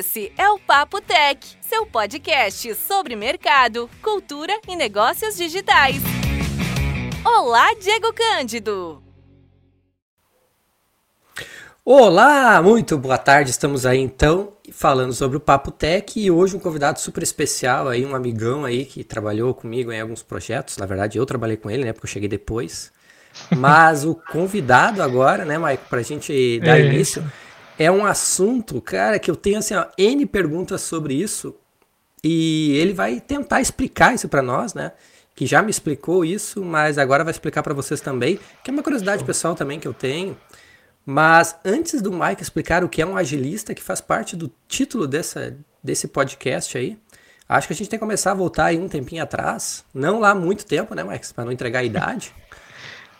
Esse é o Papo Tech, seu podcast sobre mercado, cultura e negócios digitais. Olá, Diego Cândido! Olá, muito boa tarde. Estamos aí então falando sobre o Papo Tech e hoje um convidado super especial aí, um amigão aí que trabalhou comigo em alguns projetos. Na verdade, eu trabalhei com ele, né, porque eu cheguei depois. Mas o convidado agora, né, Maico, para a gente dar é início, é um assunto, cara, que eu tenho assim, ó, N perguntas sobre isso e ele vai tentar explicar isso para nós, né? Que já me explicou isso, mas agora vai explicar para vocês também, que é uma curiosidade pessoal também que eu tenho. Mas antes do Mike explicar o que é um agilista, que faz parte do título dessa, desse podcast aí, acho que a gente tem que começar a voltar aí um tempinho atrás. Não lá muito tempo, né, Mike? Para não entregar a idade.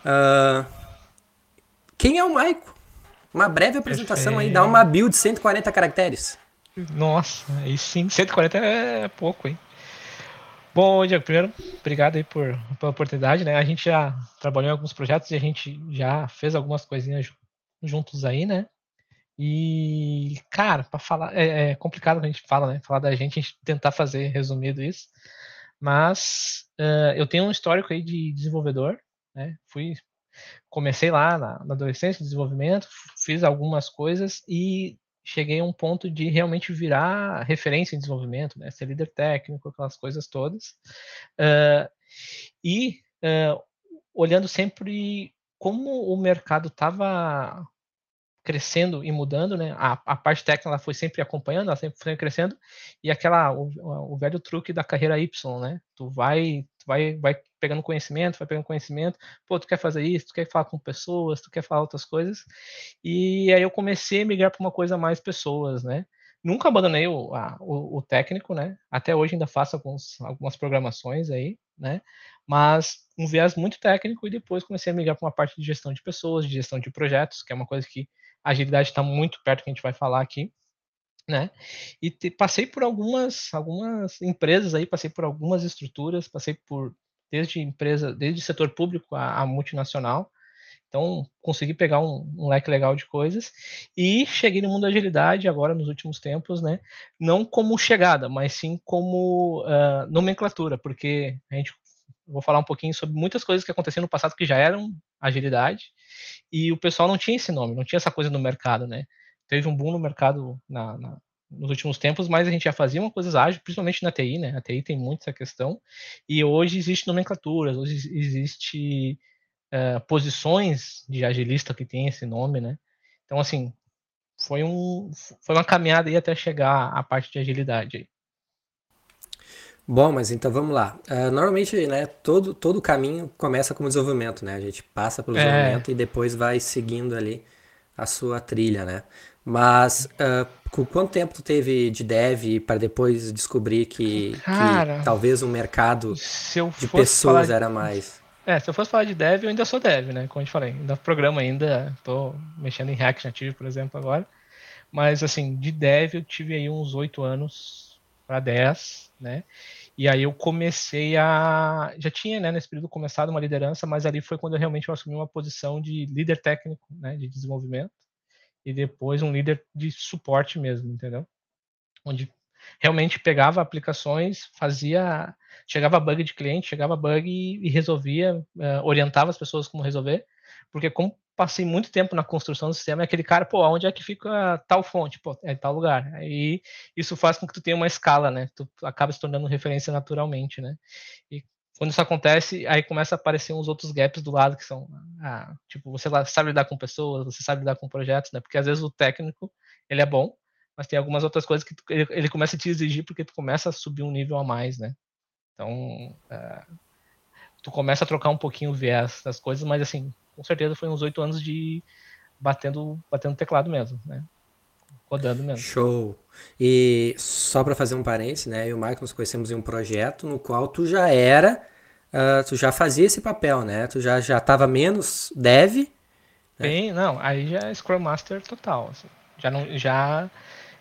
Uh, quem é o Maico? Uma breve apresentação aí, dá uma build de 140 caracteres. Nossa, aí sim, 140 é pouco, hein? Bom, Diego, primeiro, obrigado aí por, pela oportunidade, né? A gente já trabalhou em alguns projetos e a gente já fez algumas coisinhas juntos aí, né? E, cara, para falar, é, é, complicado a gente fala, né? Falar da gente, a gente tentar fazer resumido isso. Mas uh, eu tenho um histórico aí de desenvolvedor, né? Fui, comecei lá na, na adolescência, desenvolvimento, fiz algumas coisas e cheguei a um ponto de realmente virar referência em desenvolvimento, né? Ser líder técnico, aquelas coisas todas. Uh, e uh, olhando sempre como o mercado estava crescendo e mudando, né? A, a parte técnica ela foi sempre acompanhando, ela sempre foi crescendo e aquela o, o velho truque da carreira Y, né? Tu vai, vai, vai pegando conhecimento, vai pegando conhecimento. Pô, tu quer fazer isso, tu quer falar com pessoas, tu quer falar outras coisas. E aí eu comecei a migrar para uma coisa mais pessoas, né? Nunca abandonei o, a, o, o, técnico, né? Até hoje ainda faço alguns, algumas programações aí, né? Mas um viés muito técnico e depois comecei a migrar para uma parte de gestão de pessoas, de gestão de projetos, que é uma coisa que a agilidade está muito perto que a gente vai falar aqui, né? E te, passei por algumas algumas empresas aí, passei por algumas estruturas, passei por desde empresa, desde setor público a, a multinacional. Então, consegui pegar um, um, leque legal de coisas e cheguei no mundo da agilidade agora nos últimos tempos, né? Não como chegada, mas sim como uh, nomenclatura, porque a gente vou falar um pouquinho sobre muitas coisas que aconteceram no passado que já eram agilidade e o pessoal não tinha esse nome, não tinha essa coisa no mercado, né? Teve um boom no mercado na, na, nos últimos tempos, mas a gente já fazia uma coisa ágil, principalmente na TI, né? A TI tem muito essa questão e hoje existe nomenclaturas, hoje existe uh, posições de agilista que tem esse nome, né? Então, assim, foi, um, foi uma caminhada aí até chegar à parte de agilidade aí. Bom, mas então vamos lá. Uh, normalmente, né, todo, todo caminho começa com desenvolvimento, né? A gente passa pelo é. desenvolvimento e depois vai seguindo ali a sua trilha, né? Mas uh, com quanto tempo tu teve de dev para depois descobrir que, Cara, que talvez o mercado de pessoas de... era mais? É, se eu fosse falar de dev, eu ainda sou dev, né? Como eu te falei, ainda programa ainda, tô mexendo em React Native, por exemplo, agora. Mas assim, de dev eu tive aí uns oito anos para 10, né? E aí eu comecei a. Já tinha, né, nesse período, começado uma liderança, mas ali foi quando eu realmente assumi uma posição de líder técnico, né, de desenvolvimento, e depois um líder de suporte mesmo, entendeu? Onde realmente pegava aplicações, fazia. Chegava bug de cliente, chegava bug e, e resolvia, uh, orientava as pessoas como resolver, porque como passei muito tempo na construção do sistema, é aquele cara, pô, onde é que fica tal fonte? Pô, é tal lugar. Aí isso faz com que tu tenha uma escala, né? Tu acaba se tornando referência naturalmente, né? E quando isso acontece, aí começa a aparecer uns outros gaps do lado que são, ah, tipo, você sabe lidar com pessoas, você sabe lidar com projetos, né? Porque às vezes o técnico, ele é bom, mas tem algumas outras coisas que tu, ele, ele, começa a te exigir porque tu começa a subir um nível a mais, né? Então, é, tu começa a trocar um pouquinho o viés das coisas, mas assim, com certeza foi uns oito anos de batendo, batendo teclado mesmo, né? Rodando mesmo. Show. E só para fazer um parênteses, né? Eu e o Michael nos conhecemos em um projeto no qual tu já era, uh, tu já fazia esse papel, né? Tu já já estava menos dev. Né? Bem, não, aí já é Scrum Master total. Assim. Já não, já,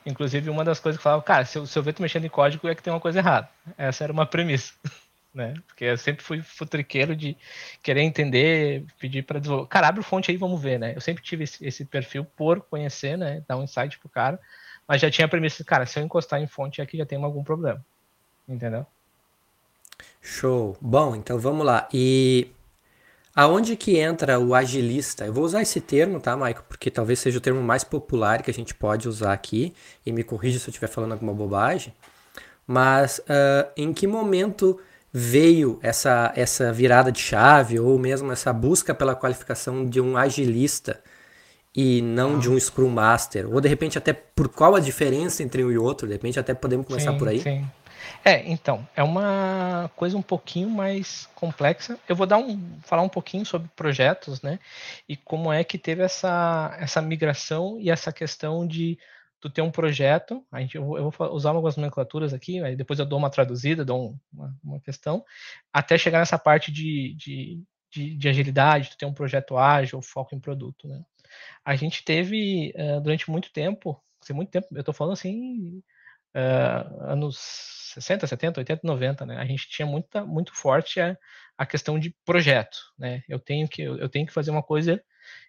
inclusive uma das coisas que falava, cara, se eu, se eu ver tu mexendo em código é que tem uma coisa errada. Essa era uma premissa. né? Porque eu sempre fui futriqueiro de querer entender, pedir para desenvolver. Cara, abre fonte aí, vamos ver, né? Eu sempre tive esse, esse, perfil por conhecer, né? Dar um insight pro cara. mas já tinha a premissa, cara, se eu encostar em fonte aqui já tem algum problema. Entendeu? Show. Bom, então vamos lá. E aonde que entra o agilista? Eu vou usar esse termo, tá, Maico? Porque talvez seja o termo mais popular que a gente pode usar aqui. E me corrija se eu estiver falando alguma bobagem. Mas uh, em que momento veio essa, essa virada de chave ou mesmo essa busca pela qualificação de um agilista e não de um Scrum Master? Ou de repente até por qual a diferença entre um e outro? De repente até podemos começar sim, por aí? Sim. É, então, é uma coisa um pouquinho mais complexa. Eu vou dar um, falar um pouquinho sobre projetos, né? E como é que teve essa, essa migração e essa questão de tu ter um projeto, a gente, eu, vou, usar algumas nomenclaturas aqui, aí depois eu dou uma traduzida, dou uma, uma questão, até chegar nessa parte de, de, de, de, agilidade, tu ter um projeto ágil, foco em produto, né? A gente teve, uh, durante muito tempo, assim, muito tempo, eu estou falando assim, uh, anos 60, 70, 80, 90, né? A gente tinha muita, muito forte a, a questão de projeto, né? Eu tenho que, eu tenho que fazer uma coisa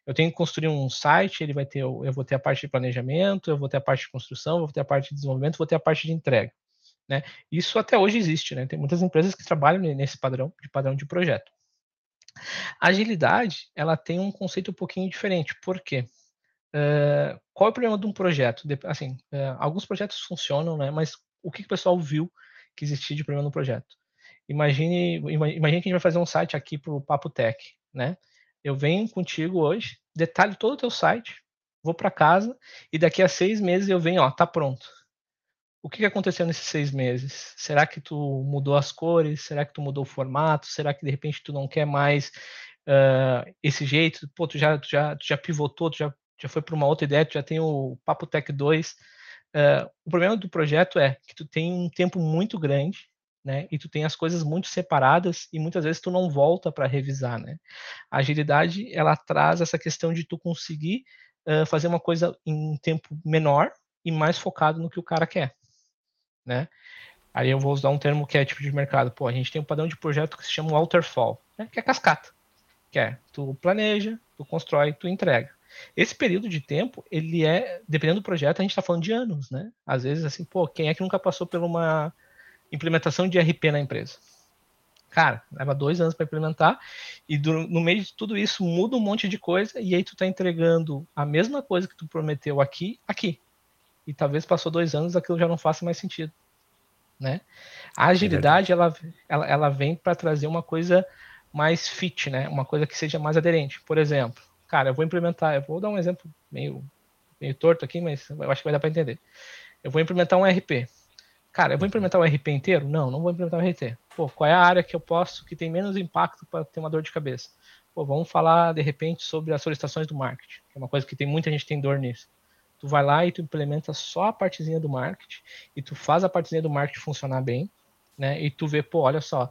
eu tenho que construir um site, ele vai ter, eu vou ter a parte de planejamento, eu vou ter a parte de construção, eu vou ter a parte de desenvolvimento, vou ter a parte de entrega. Né? Isso até hoje existe, né? Tem muitas empresas que trabalham nesse padrão, de padrão de projeto. A agilidade, ela tem um conceito um pouquinho diferente. Por quê? Uh, qual é o problema de um projeto? Assim, uh, alguns projetos funcionam, né? Mas o que, que o pessoal viu que existia de problema no projeto? Imagine, imagine que a gente vai fazer um site aqui para o Papo Tech, né? eu venho contigo hoje, detalho todo o teu site, vou para casa e daqui a seis meses eu venho, ó, tá pronto. O que aconteceu nesses seis meses? Será que tu mudou as cores? Será que tu mudou o formato? Será que de repente tu não quer mais uh, esse jeito? Pô, tu já, tu já, tu já pivotou, tu já, já foi para uma outra ideia, tu já tem o Papo Tech 2. Uh, o problema do projeto é que tu tem um tempo muito grande né? E tu tem as coisas muito separadas e muitas vezes tu não volta para revisar, né? A agilidade ela traz essa questão de tu conseguir uh, fazer uma coisa em um tempo menor e mais focado no que o cara quer, né? Aí eu vou usar um termo que é tipo de mercado. Pô, a gente tem um padrão de projeto que se chama waterfall, né? que é cascata. Que é, tu planeja, tu constrói, tu entrega. Esse período de tempo, ele é, dependendo do projeto, a gente está falando de anos, né? Às vezes, assim, pô, quem é que nunca passou por uma implementação de RP na empresa. Cara, leva dois anos para implementar e do, no meio de tudo isso muda um monte de coisa e aí tu tá entregando a mesma coisa que tu prometeu aqui, aqui. E talvez passou dois anos aquilo já não faça mais sentido, né? A agilidade é ela, ela, ela vem para trazer uma coisa mais fit, né? Uma coisa que seja mais aderente. Por exemplo, cara, eu vou implementar, eu vou dar um exemplo meio meio torto aqui, mas eu acho que vai dar para entender. Eu vou implementar um RP. Cara, eu vou implementar o RP inteiro? Não, não vou implementar o RT. Pô, qual é a área que eu posso, que tem menos impacto para ter uma dor de cabeça? Pô, vamos falar de repente sobre as solicitações do marketing, que é uma coisa que tem muita gente tem dor nisso. Tu vai lá e tu implementa só a partezinha do marketing e tu faz a partezinha do marketing funcionar bem, né? E tu vê, pô, olha só,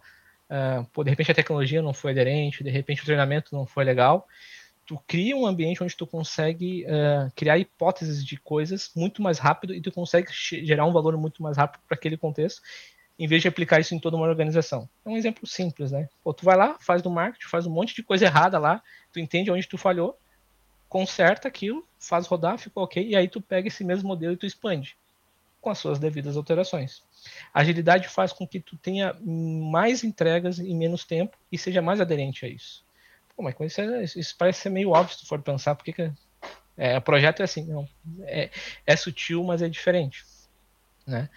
uh, pô, de repente a tecnologia não foi aderente, de repente o treinamento não foi legal tu cria um ambiente onde tu consegue uh, criar hipóteses de coisas muito mais rápido e tu consegue gerar um valor muito mais rápido para aquele contexto, em vez de aplicar isso em toda uma organização. É um exemplo simples, né? Pô, tu vai lá, faz do marketing, faz um monte de coisa errada lá, tu entende onde tu falhou, conserta aquilo, faz rodar, ficou ok, e aí tu pega esse mesmo modelo e tu expande com as suas devidas alterações. Agilidade faz com que tu tenha mais entregas em menos tempo e seja mais aderente a isso. Pô, mas isso, é, isso, parece ser meio óbvio se tu for pensar, porque que, é, o projeto é assim, não, é, é sutil, mas é diferente. Né?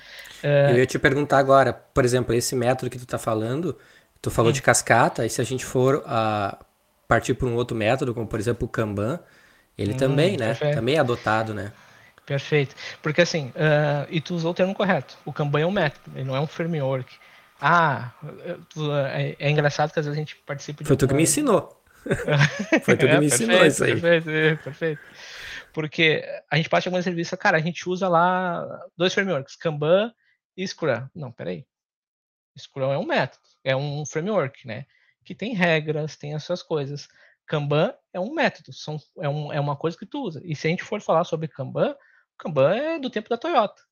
Eu ia te perguntar agora, por exemplo, esse método que tu está falando, tu falou hum. de cascata, e se a gente for a partir para um outro método, como por exemplo o Kanban, ele hum, também, né? Perfeito. Também é adotado, né? Perfeito. Porque assim, uh, e tu usou o termo correto. O Kanban é um método, ele não é um framework. Ah, é, é engraçado que às vezes a gente participa de. Foi tu que me ensinou. Foi tudo que me ensinou perfeito, isso aí. Perfeito, é, perfeito. Porque a gente parte de algumas serviços, cara, a gente usa lá dois frameworks, Kanban e Scrum. Não, peraí. Scrum é um método, é um framework, né? Que tem regras, tem as suas coisas. Kanban é um método, são, é, um, é uma coisa que tu usa. E se a gente for falar sobre Kanban, Kanban é do tempo da Toyota.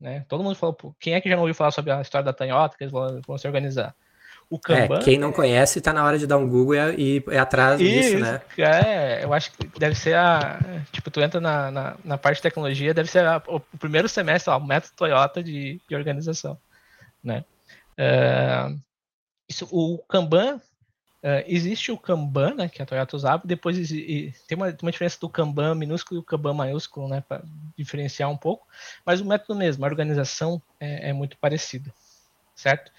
Né? Todo mundo falou, quem é que já não ouviu falar sobre a história da Toyota, que eles vão, vão se organizar? O Kanban... É, quem não conhece está na hora de dar um Google e ir atrás Isso, disso, né? É, eu acho que deve ser a... Tipo, tu entra na, na, na parte de tecnologia, deve ser a, o, o, primeiro semestre, ó, o método Toyota de, de organização, né? Uh, isso, o Kanban Uh, existe o Kanban, né, que a Toyota usava, depois e, tem uma, uma, diferença do Kanban minúsculo e o Kanban maiúsculo, né, para diferenciar um pouco, mas o método mesmo, a organização é, é muito parecida, certo?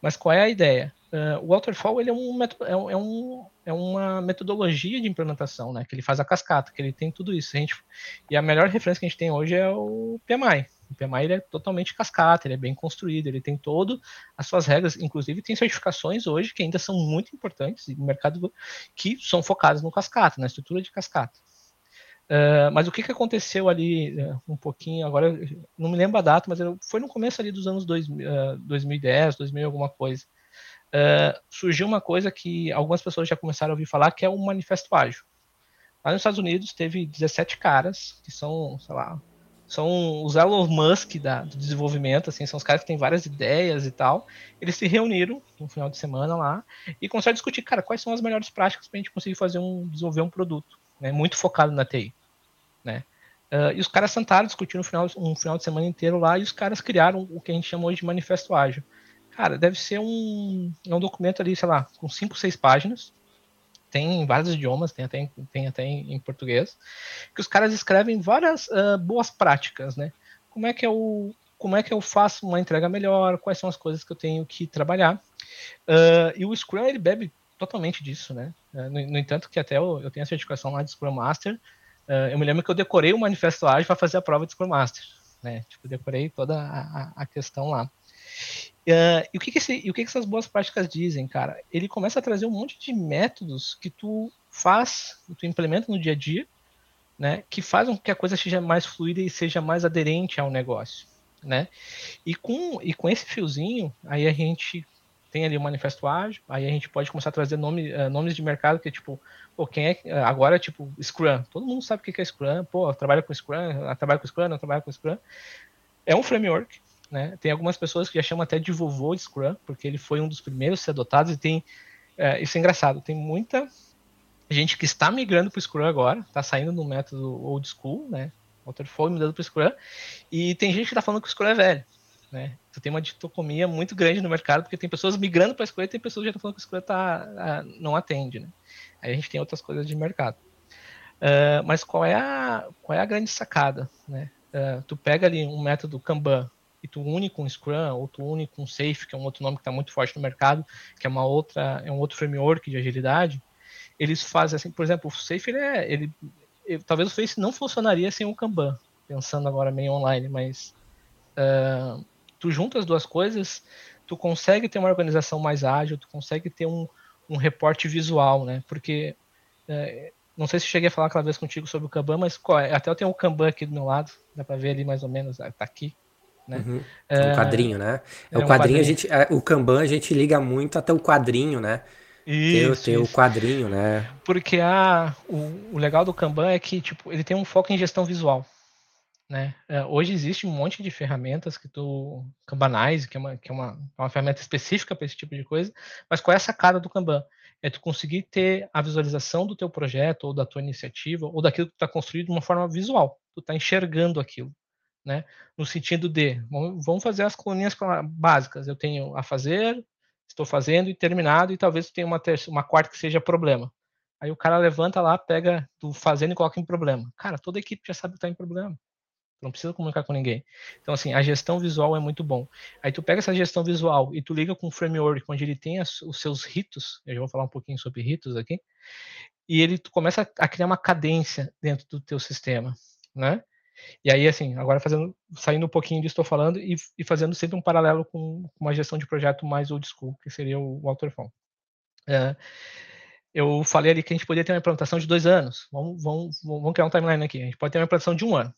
Mas qual é a ideia? Uh, o Waterfall ele é, um é, é, um, é uma metodologia de implementação, né, que ele faz a cascata, que ele tem tudo isso. A gente, e a melhor referência que a gente tem hoje é o PMI, o PMI ele é totalmente cascata, ele é bem construído, ele tem todo as suas regras, inclusive tem certificações hoje que ainda são muito importantes no mercado que são focadas no cascata, na estrutura de cascata. Uh, mas o que, que aconteceu ali uh, um pouquinho, agora não me lembro a data, mas foi no começo ali dos anos dois, uh, 2010, 2000 alguma coisa. Uh, surgiu uma coisa que algumas pessoas já começaram a ouvir falar, que é o Manifesto Ágil. Lá nos Estados Unidos teve 17 caras, que são, sei lá, são os Elon Musk da, do desenvolvimento, assim, são os caras que têm várias ideias e tal. Eles se reuniram no final de semana lá e começaram a discutir, cara, quais são as melhores práticas para a gente conseguir fazer um, desenvolver um produto, né, muito focado na TI, né. Uh, e os caras sentaram, discutindo um final, um final de semana inteiro lá e os caras criaram o que a gente chamou de Manifesto Ágil. Cara, deve ser um, é um documento ali, sei lá, com cinco, seis páginas, tem em vários idiomas, tem até, tem até em, em português, que os caras escrevem várias uh, boas práticas, né? Como é que eu como é que eu faço uma entrega melhor, quais são as coisas que eu tenho que trabalhar. Uh, e o Scrum, ele bebe totalmente disso, né? Uh, no, no, entanto, que até eu, eu, tenho a certificação lá de Scrum Master, uh, eu me lembro que eu decorei o Manifesto Ágil para fazer a prova de Scrum Master, né? Tipo, decorei toda a, a questão lá. Uh, e o, que, que, esse, o que, que essas boas práticas dizem, cara? Ele começa a trazer um monte de métodos que tu faz, que tu implementa no dia a dia, né? Que fazem com que a coisa seja mais fluida e seja mais aderente ao negócio, né? E com, e com esse fiozinho, aí a gente tem ali o manifesto ágil, aí a gente pode começar a trazer nome, uh, nomes de mercado que tipo, pô, quem é agora tipo Scrum, todo mundo sabe o que é Scrum, pô, trabalha com Scrum, trabalha com Scrum, não trabalha com Scrum. É um framework né? Tem algumas pessoas que já chamam até de vovô Scrum, porque ele foi um dos primeiros a ser adotado e tem. É, isso é engraçado, tem muita gente que está migrando para o Scrum agora, está saindo do método old school, né? Waterfall migrando para o Scrum, e tem gente que está falando que o Scrum é velho. Né? Tu tem uma dicotomia muito grande no mercado, porque tem pessoas migrando para Scrum e tem pessoas que já estão falando que o Scrum tá, não atende. Né? Aí a gente tem outras coisas de mercado. Uh, mas qual é, a, qual é a grande sacada? Né? Uh, tu pega ali um método Kanban, e tu une com Scrum, ou tu une com Safe, que é um outro nome que está muito forte no mercado, que é uma outra, é um outro framework de agilidade, eles fazem assim, por exemplo, o Safe ele é, ele, ele talvez o Face não funcionaria sem o Kanban, pensando agora meio online, mas uh, tu junta as duas coisas, tu consegue ter uma organização mais ágil, tu consegue ter um, um reporte visual, né? Porque uh, não sei se cheguei a falar aquela vez contigo sobre o Kanban, mas é? até eu tenho o Kanban aqui do meu lado, dá para ver ali mais ou menos, tá aqui, né? Uhum. É, um quadrinho, né? É, é o um quadrinho, quadrinho, a gente, é, o Kanban a gente liga muito até o quadrinho, né? Isso, ter, ter o quadrinho, né? Porque a, o, o, legal do Kanban é que tipo, ele tem um foco em gestão visual. Né? É, hoje existe um monte de ferramentas que tu Kanbanize, que é uma, que é uma, uma ferramenta específica para esse tipo de coisa, mas qual é a sacada do Kanban? É tu conseguir ter a visualização do teu projeto, ou da tua iniciativa, ou daquilo que tu está construído de uma forma visual. Tu está enxergando aquilo né? No sentido de, vamos fazer as coluninhas básicas. Eu tenho a fazer, estou fazendo e terminado, e talvez tenha uma, terça, uma quarta que seja problema. Aí o cara levanta lá, pega do fazendo e coloca em problema. Cara, toda a equipe já sabe que está em problema. Não precisa comunicar com ninguém. Então, assim, a gestão visual é muito bom. Aí tu pega essa gestão visual e tu liga com um framework onde ele tem as, os seus ritos, eu já vou falar um pouquinho sobre ritos aqui, e ele tu começa a criar uma cadência dentro do teu sistema, né? E aí, assim, agora fazendo, saindo um pouquinho disso estou falando e, e, fazendo sempre um paralelo com uma gestão de projeto mais old school, que seria o Waterfall. É, eu falei ali que a gente poderia ter uma implantação de dois anos. Vamos, vamos, vamos criar um timeline aqui. A gente pode ter uma implantação de um ano,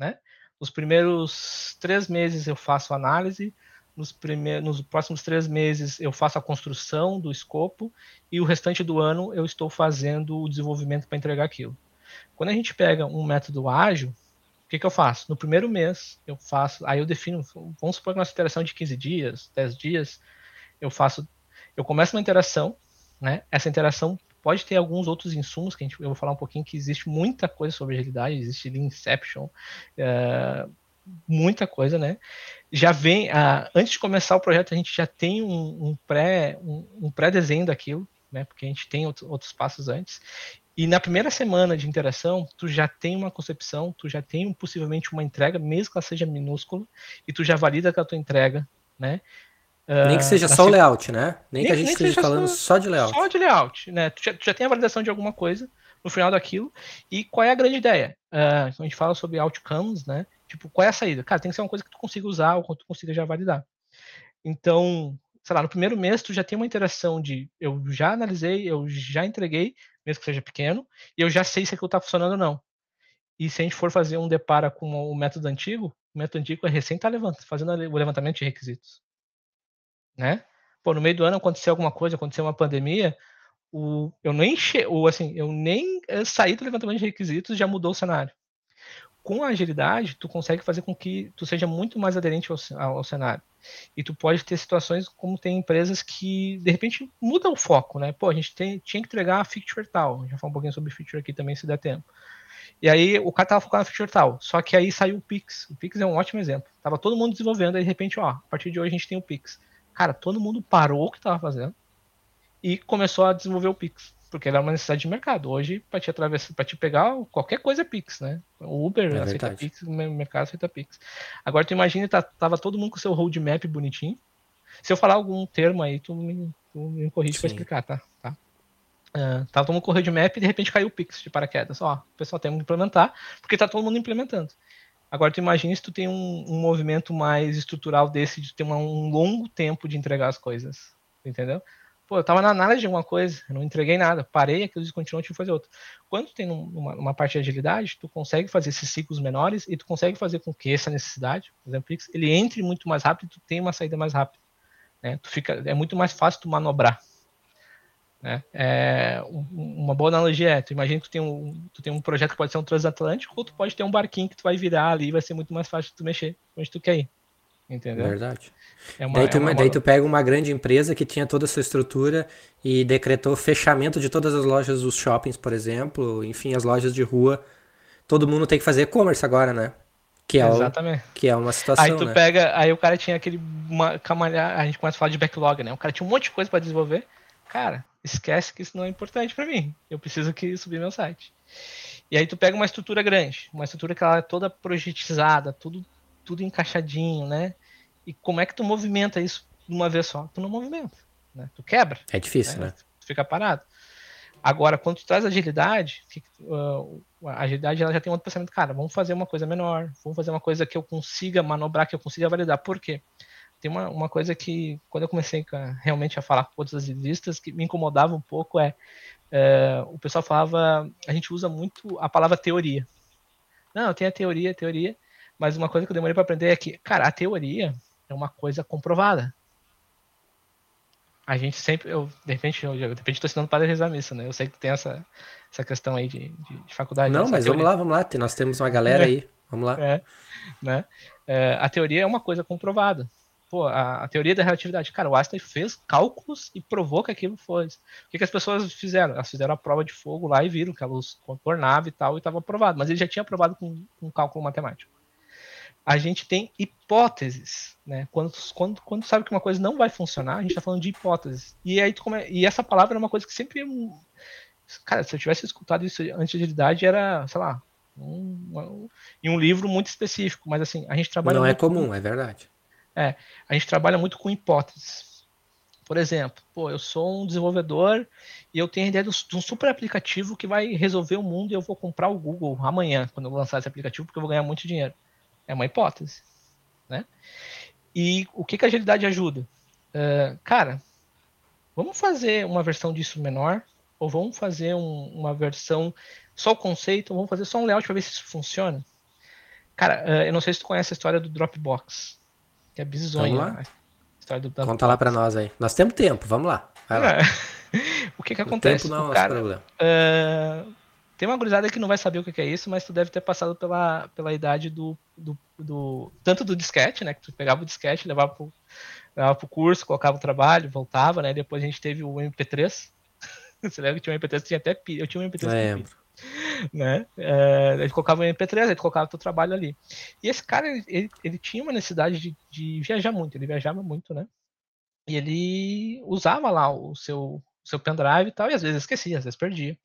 né? Os primeiros três meses eu faço análise, nos, primeiros, nos próximos três meses eu faço a construção do escopo e o restante do ano eu estou fazendo o desenvolvimento para entregar aquilo. Quando a gente pega um método ágil, que, que eu faço? No primeiro mês, eu faço, aí eu defino, vamos supor que uma interação de 15 dias, 10 dias, eu faço, eu começo uma interação, né? Essa interação pode ter alguns outros insumos que a gente, eu vou falar um pouquinho que existe muita coisa sobre agilidade, existe Inception, uh, muita coisa, né? Já vem, uh, antes de começar o projeto, a gente já tem um, um pré um, um pré-desenho daquilo, né? Porque a gente tem outro, outros passos antes. E na primeira semana de interação, tu já tem uma concepção, tu já tem possivelmente uma entrega, mesmo que ela seja minúscula, e tu já valida com a tua entrega, né? Nem que seja uh, só o layout, né? Nem, nem que a gente esteja falando só, só, de layout. Só de layout, né? Tu já, tu já, tem a validação de alguma coisa no final daquilo. E qual é a grande ideia? Uh, a gente fala sobre outcomes, né? Tipo, qual é a saída? Cara, tem que ser uma coisa que tu consiga usar ou que tu consiga já validar. Então, sei lá, no primeiro mês tu já tem uma interação de eu já analisei, eu já entreguei, mesmo que seja pequeno, e eu já sei se aquilo está funcionando ou não. E se a gente for fazer um depara com o método antigo, o método antigo é recém tá fazendo o levantamento de requisitos. Né? Pô, no meio do ano aconteceu alguma coisa, aconteceu uma pandemia, o, eu nem che, ou assim, eu nem eh, saí do levantamento de requisitos já mudou o cenário com a agilidade, tu consegue fazer com que tu seja muito mais aderente ao, ao, cenário. E tu pode ter situações como tem empresas que, de repente, mudam o foco, né? Pô, a gente tem, tinha que entregar a feature tal. Já falar um pouquinho sobre feature aqui também, se der tempo. E aí o cara tava focado na feature tal. Só que aí saiu o Pix. O Pix é um ótimo exemplo. Tava todo mundo desenvolvendo, aí de repente, ó, a partir de hoje a gente tem o Pix. Cara, todo mundo parou o que tava fazendo e começou a desenvolver o Pix porque era uma necessidade de mercado. Hoje, para te atravessar, para te pegar, qualquer coisa é Pix, né? O Uber é aceita. Pix, o mercado aceita Pix. Agora tu imagina, tá, tava todo mundo com seu roadmap bonitinho. Se eu falar algum termo aí, tu me, tu me corrige para explicar, tá? tá? Uh, tava todo mundo com o roadmap e de repente caiu o Pix de paraquedas. Ó, o pessoal tem que implementar, porque tá todo mundo implementando. Agora tu imagina se tu tem um, um movimento mais estrutural desse, de ter uma, um longo tempo de entregar as coisas. Entendeu? Pô, eu tava na análise de alguma coisa, não entreguei nada, parei aquilo e continuou, tive que fazer outra. Quando tu tem uma, uma, parte de agilidade, tu consegue fazer esses ciclos menores e tu consegue fazer com que essa necessidade, por exemplo, ele entre muito mais rápido e tu tenha uma saída mais rápida. Né? Tu fica, é muito mais fácil tu manobrar. Né? É, uma boa analogia é, tu imagina que tu tem, um, tu tem um projeto que pode ser um transatlântico, ou tu pode ter um barquinho que tu vai virar ali e vai ser muito mais fácil tu mexer onde tu quer ir. Entendeu? Verdade. É uma, daí, tu, é uma... daí tu pega uma grande empresa que tinha toda essa estrutura e decretou fechamento de todas as lojas dos shoppings, por exemplo, enfim, as lojas de rua. Todo mundo tem que fazer e-commerce agora, né? Que é, Exatamente. O, que é uma situação. Aí tu né? pega, aí o cara tinha aquele uma, camalhar, a gente começa a falar de backlog, né? O cara tinha um monte de coisa para desenvolver. Cara, esquece que isso não é importante para mim. Eu preciso que subir meu site. E aí tu pega uma estrutura grande, uma estrutura que ela é toda projetizada, tudo tudo encaixadinho, né? E como é que tu movimenta isso de uma vez só? Tu não movimenta, né? Tu quebra. É difícil, né? né? Tu fica parado. Agora, quando tu traz agilidade, uh, a agilidade ela já tem outro pensamento, cara, vamos fazer uma coisa menor, vamos fazer uma coisa que eu consiga manobrar, que eu consiga validar. Por quê? Tem uma, uma coisa que, quando eu comecei a, realmente a falar com outros agilistas, que me incomodava um pouco é, uh, o pessoal falava, a gente usa muito a palavra teoria. Não, tem a teoria, a teoria, mas uma coisa que eu demorei para aprender é que, cara, a teoria é uma coisa comprovada. A gente sempre, eu, de repente, eu, de repente estou ensinando para rezar a missa, né? Eu sei que tem essa, essa questão aí de, de, de faculdade. Não, mas teoria. vamos lá, vamos lá. Nós temos uma galera é. aí. Vamos lá. É, né? É, a teoria é uma coisa comprovada. Pô, a, a, teoria da relatividade. Cara, o Einstein fez cálculos e provou que aquilo foi. O que, que as pessoas fizeram? Elas fizeram a prova de fogo lá e viram que a luz contornava e tal, e estava aprovado. Mas ele já tinha aprovado com, com cálculo matemático a gente tem hipóteses, né? Quando, quando, quando sabe que uma coisa não vai funcionar, a gente está falando de hipóteses. E aí come... e essa palavra é uma coisa que sempre cara, se eu tivesse escutado isso antes de idade era, sei lá, um, um, em um livro muito específico, mas assim, a gente trabalha Não é comum, com... é verdade. É, a gente trabalha muito com hipóteses. Por exemplo, pô, eu sou um desenvolvedor e eu tenho a ideia de um super aplicativo que vai resolver o mundo e eu vou comprar o Google amanhã, quando eu lançar esse aplicativo, porque eu vou ganhar muito dinheiro. É uma hipótese. Né? E o que, que a agilidade ajuda? Uh, cara, vamos fazer uma versão disso menor, ou vamos fazer um, uma versão só o conceito, ou vamos fazer só um layout para ver se isso funciona. Cara, uh, eu não sei se tu conhece a história do Dropbox, que é bizonha. Né? História do Conta lá para nós aí. Nós temos tempo, vamos lá. É. o que que acontece? O tempo não é cara, problema. Uh, Tem uma gurizada que não vai saber o que é isso, mas tu deve ter passado pela, pela idade do, do, do tanto do disquete, né? Que tu pegava o disquete, levava pro, levava pro curso, colocava o trabalho, voltava, né? Depois a gente teve o MP3. Você lembra que tinha um MP3, tinha até Eu tinha um MP3 Lembro. Né? É, ele colocava o MP3, ele colocava o trabalho ali. E esse cara, ele, ele tinha uma necessidade de, de, viajar muito, ele viajava muito, né? E ele usava lá o seu, seu pendrive e tal, e às vezes esquecia, às vezes perdia.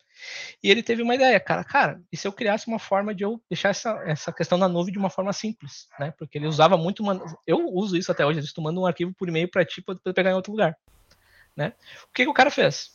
E ele teve uma ideia, cara, cara, e se eu criasse uma forma de eu deixar essa, essa questão na nuvem de uma forma simples, né? Porque ele usava muito, uma, eu uso isso até hoje, eu mando um arquivo por e-mail para ti para pegar em outro lugar, né? O que, que o cara fez?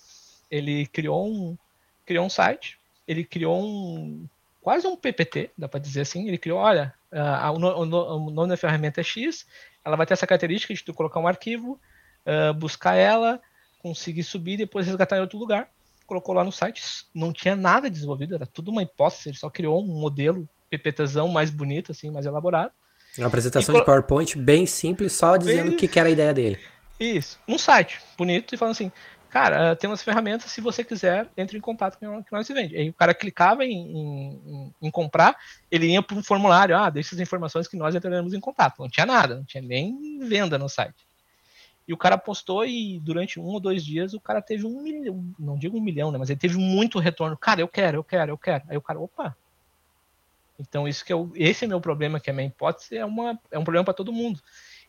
Ele criou um, criou um site, ele criou um quase um PPT, dá para dizer assim. Ele criou, olha, uh, o, o, o, nome da ferramenta é X, ela vai ter essa característica de tu colocar um arquivo, uh, buscar ela, conseguir subir, depois resgatar em outro lugar colocou lá no site, não tinha nada desenvolvido, era tudo uma hipótese, ele só criou um modelo PPTzão mais bonito, assim, mais elaborado. Uma apresentação de PowerPoint bem simples, só dizendo o que, que era a ideia dele. Isso, um site bonito e falando assim, cara, tem umas ferramentas, se você quiser, entre em contato com que nós vende. Aí o cara clicava em, em, em comprar, ele ia para um formulário, ah, deixa as informações que nós entraremos em contato. Não tinha nada, não tinha nem venda no site. E o cara postou e durante um ou dois dias o cara teve um milhão, não digo um milhão, né? Mas ele teve muito retorno. Cara, eu quero, eu quero, eu quero. Aí o cara, opa. Então isso que eu, esse é meu problema, que é a minha hipótese, é, uma, é um problema para todo mundo.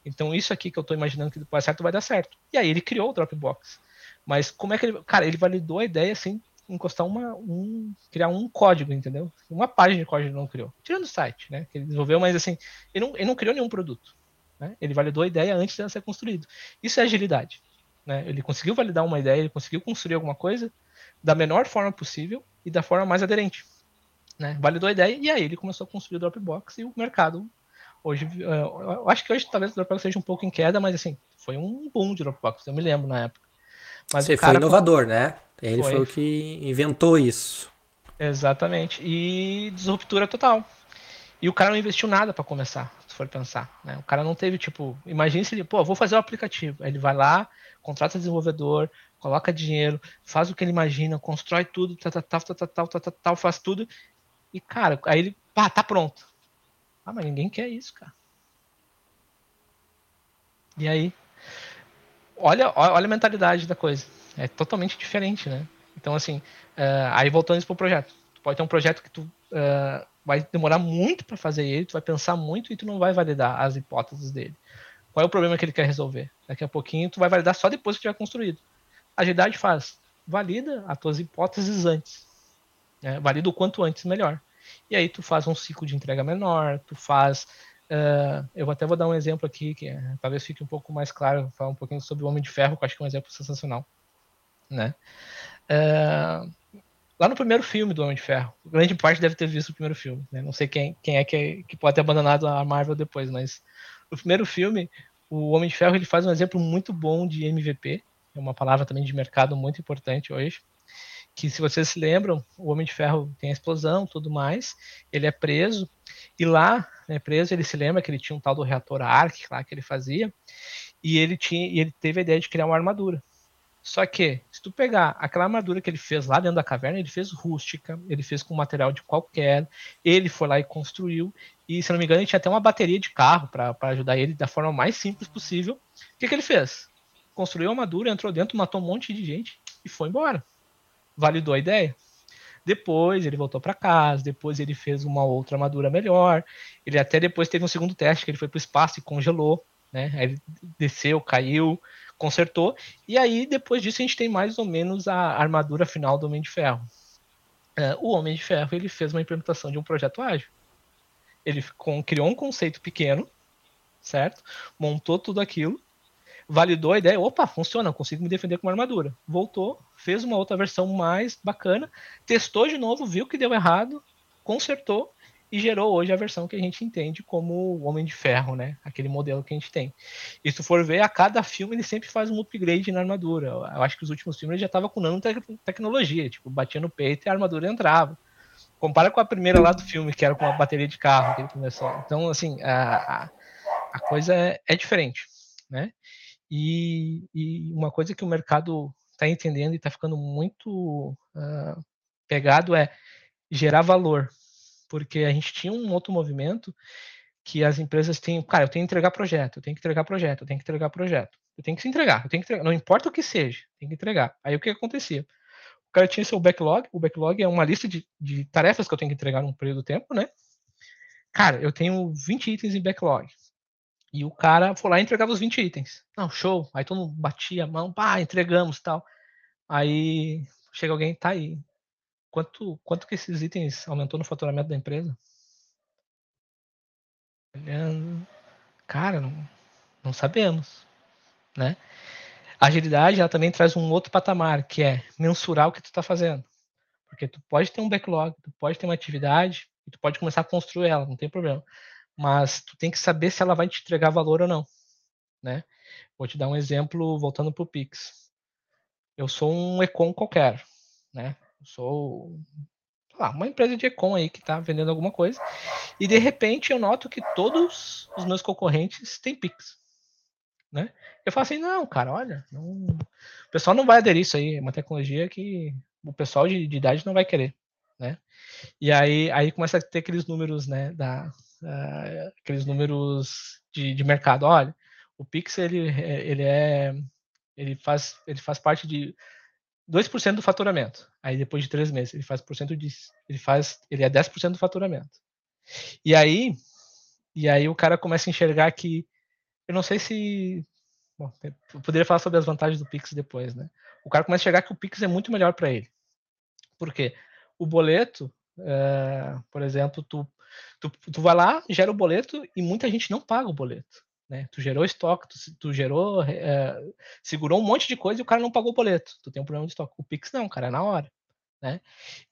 Então isso aqui que eu estou imaginando que depois certo vai dar certo. E aí ele criou o Dropbox. Mas como é que ele, cara, ele validou a ideia assim, encostar uma, um, criar um código, entendeu? Uma página de código ele não criou. Tirando o site, né? Que ele desenvolveu, mas assim, ele não, ele não criou nenhum produto. Né? Ele validou a ideia antes de ela ser construída. Isso é agilidade. Né? Ele conseguiu validar uma ideia, ele conseguiu construir alguma coisa da menor forma possível e da forma mais aderente. Né? Validou a ideia e aí ele começou a construir o Dropbox e o mercado hoje, uh, eu acho que hoje talvez o Dropbox seja um pouco em queda, mas assim, foi um boom de Dropbox, eu me lembro na época. Mas Você foi inovador, né? Ele foi. foi o que inventou isso. Exatamente. E disruptura total. E o cara não investiu nada para começar, se for pensar. Né? O cara não teve, tipo, imagine se ele, pô, vou fazer o um aplicativo. Aí ele vai lá, contrata desenvolvedor, coloca dinheiro, faz o que ele imagina, constrói tudo, tal, tal, tal, tal, tal, tal, tal, faz tudo. E, cara, aí ele, pá, tá pronto. Ah, mas ninguém quer isso, cara. E aí? Olha, olha a mentalidade da coisa. É totalmente diferente, né? Então, assim, uh, aí voltando isso pro projeto. Tu pode ter um projeto que tu uh, vai demorar muito para fazer ele, tu vai pensar muito e tu não vai validar as hipóteses dele. Qual é o problema que ele quer resolver? Daqui a pouquinho tu vai validar só depois que tiver construído. A agilidade faz, valida as tuas hipóteses antes. Né? Valida o quanto antes melhor. E aí tu faz um ciclo de entrega menor, tu faz. Uh, eu até vou dar um exemplo aqui que uh, talvez fique um pouco mais claro, falar um pouquinho sobre o Homem de Ferro, que eu acho que é um exemplo sensacional. Né? Uh, lá no primeiro filme do Homem de Ferro. Grande parte deve ter visto o primeiro filme. Né? Não sei quem, quem é que, que pode ter abandonado a Marvel depois, mas no primeiro filme, o Homem de Ferro ele faz um exemplo muito bom de MVP. É uma palavra também de mercado muito importante hoje. Que se vocês se lembram, o Homem de Ferro tem a explosão, tudo mais. Ele é preso e lá, né, preso, ele se lembra que ele tinha um tal do reator Arc lá que ele fazia e ele tinha, e ele teve a ideia de criar uma armadura. Só que, se tu pegar aquela armadura que ele fez lá dentro da caverna, ele fez rústica, ele fez com material de qualquer, ele foi lá e construiu, e se não me engano, ele tinha até uma bateria de carro para ajudar ele da forma mais simples possível. O que, que ele fez? Construiu a armadura, entrou dentro, matou um monte de gente e foi embora. Validou a ideia. Depois ele voltou para casa, depois ele fez uma outra armadura melhor. Ele até depois teve um segundo teste que ele foi para o espaço e congelou, né? Aí ele desceu, caiu, consertou. E aí, depois disso, a gente tem mais ou menos a armadura final do Homem de Ferro. É, o Homem de Ferro ele fez uma implementação de um projeto ágil. Ele criou um conceito pequeno, certo? Montou tudo aquilo, validou a ideia. Opa, funciona, consigo me defender com uma armadura. Voltou, fez uma outra versão mais bacana, testou de novo, viu que deu errado, consertou e gerou hoje a versão que a gente entende como o Homem de Ferro, né? Aquele modelo que a gente tem. E se tu for ver, a cada filme ele sempre faz um upgrade na armadura. Eu acho que os últimos filmes ele já tava com nanotecnologia, tipo, batia no peito e a armadura entrava. Compara com a primeira lá do filme, que era com a bateria de carro que ele começou. Então, assim, a, a coisa é, é, diferente, né? E, e, uma coisa que o mercado está entendendo e está ficando muito uh, pegado é gerar valor. Porque a gente tinha um outro movimento que as empresas têm, cara, eu tenho que entregar projeto, eu tenho que entregar projeto, eu tenho que entregar projeto. Eu tenho que se entregar, eu tenho que entregar, não importa o que seja, tem que entregar. Aí o que acontecia? O cara tinha seu backlog, o backlog é uma lista de, de tarefas que eu tenho que entregar num período de tempo, né? Cara, eu tenho 20 itens em backlog. E o cara foi lá e entregava os 20 itens. Não, show. Aí todo mundo batia a mão, pá, entregamos tal. Aí chega alguém, tá aí. Quanto, quanto que esses itens aumentou no faturamento da empresa? Cara, não, não sabemos. Né? A agilidade ela também traz um outro patamar, que é mensurar o que tu está fazendo. Porque tu pode ter um backlog, tu pode ter uma atividade, e tu pode começar a construir ela, não tem problema. Mas tu tem que saber se ela vai te entregar valor ou não. Né? Vou te dar um exemplo voltando para o Pix. Eu sou um Econ qualquer, né? Eu sou lá, uma empresa de Econ aí que está vendendo alguma coisa, e de repente eu noto que todos os meus concorrentes têm Pix. Né? Eu falo assim, não, cara, olha, não... o pessoal não vai aderir isso aí, é uma tecnologia que o pessoal de, de idade não vai querer, né? E aí, aí começa a ter aqueles números, né, da, uh, aqueles números de, de mercado. Olha, o Pix, ele, ele é, ele faz, ele faz parte de 2% do faturamento. Aí depois de três meses, ele faz por cento de, ele faz, ele é 10% do faturamento. E aí, e aí o cara começa a enxergar que eu não sei se. Bom, eu poderia falar sobre as vantagens do Pix depois, né? O cara começa a enxergar que o Pix é muito melhor para ele. Por quê? O boleto, é, por exemplo, tu, tu, tu vai lá, gera o boleto e muita gente não paga o boleto. Né? Tu gerou estoque, tu, tu gerou, é, segurou um monte de coisa e o cara não pagou o boleto. Tu tem um problema de estoque. O Pix não, cara, é na hora. Né?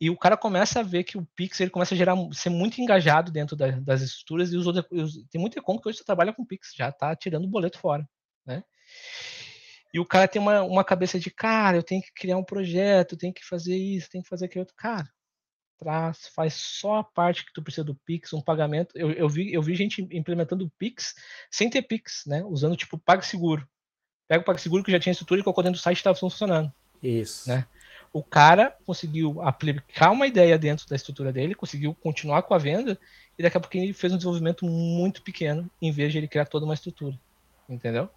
E o cara começa a ver que o Pix ele começa a gerar, ser muito engajado dentro da, das estruturas e os outros, tem muita conta que hoje trabalha com Pix, já está tirando o boleto fora, né? E o cara tem uma, uma cabeça de, cara, eu tenho que criar um projeto, tenho que fazer isso, tenho que fazer aquilo. Cara, traz, faz só a parte que tu precisa do Pix, um pagamento. Eu, eu, vi, eu vi gente implementando o Pix sem ter Pix, né? Usando tipo PagSeguro. Pega o PagSeguro que já tinha estrutura e colocou dentro do site e estava funcionando. Isso. Né? o cara conseguiu aplicar uma ideia dentro da estrutura dele, conseguiu continuar com a venda, e daqui a pouco ele fez um desenvolvimento muito pequeno, em vez de ele criar toda uma estrutura. Entendeu?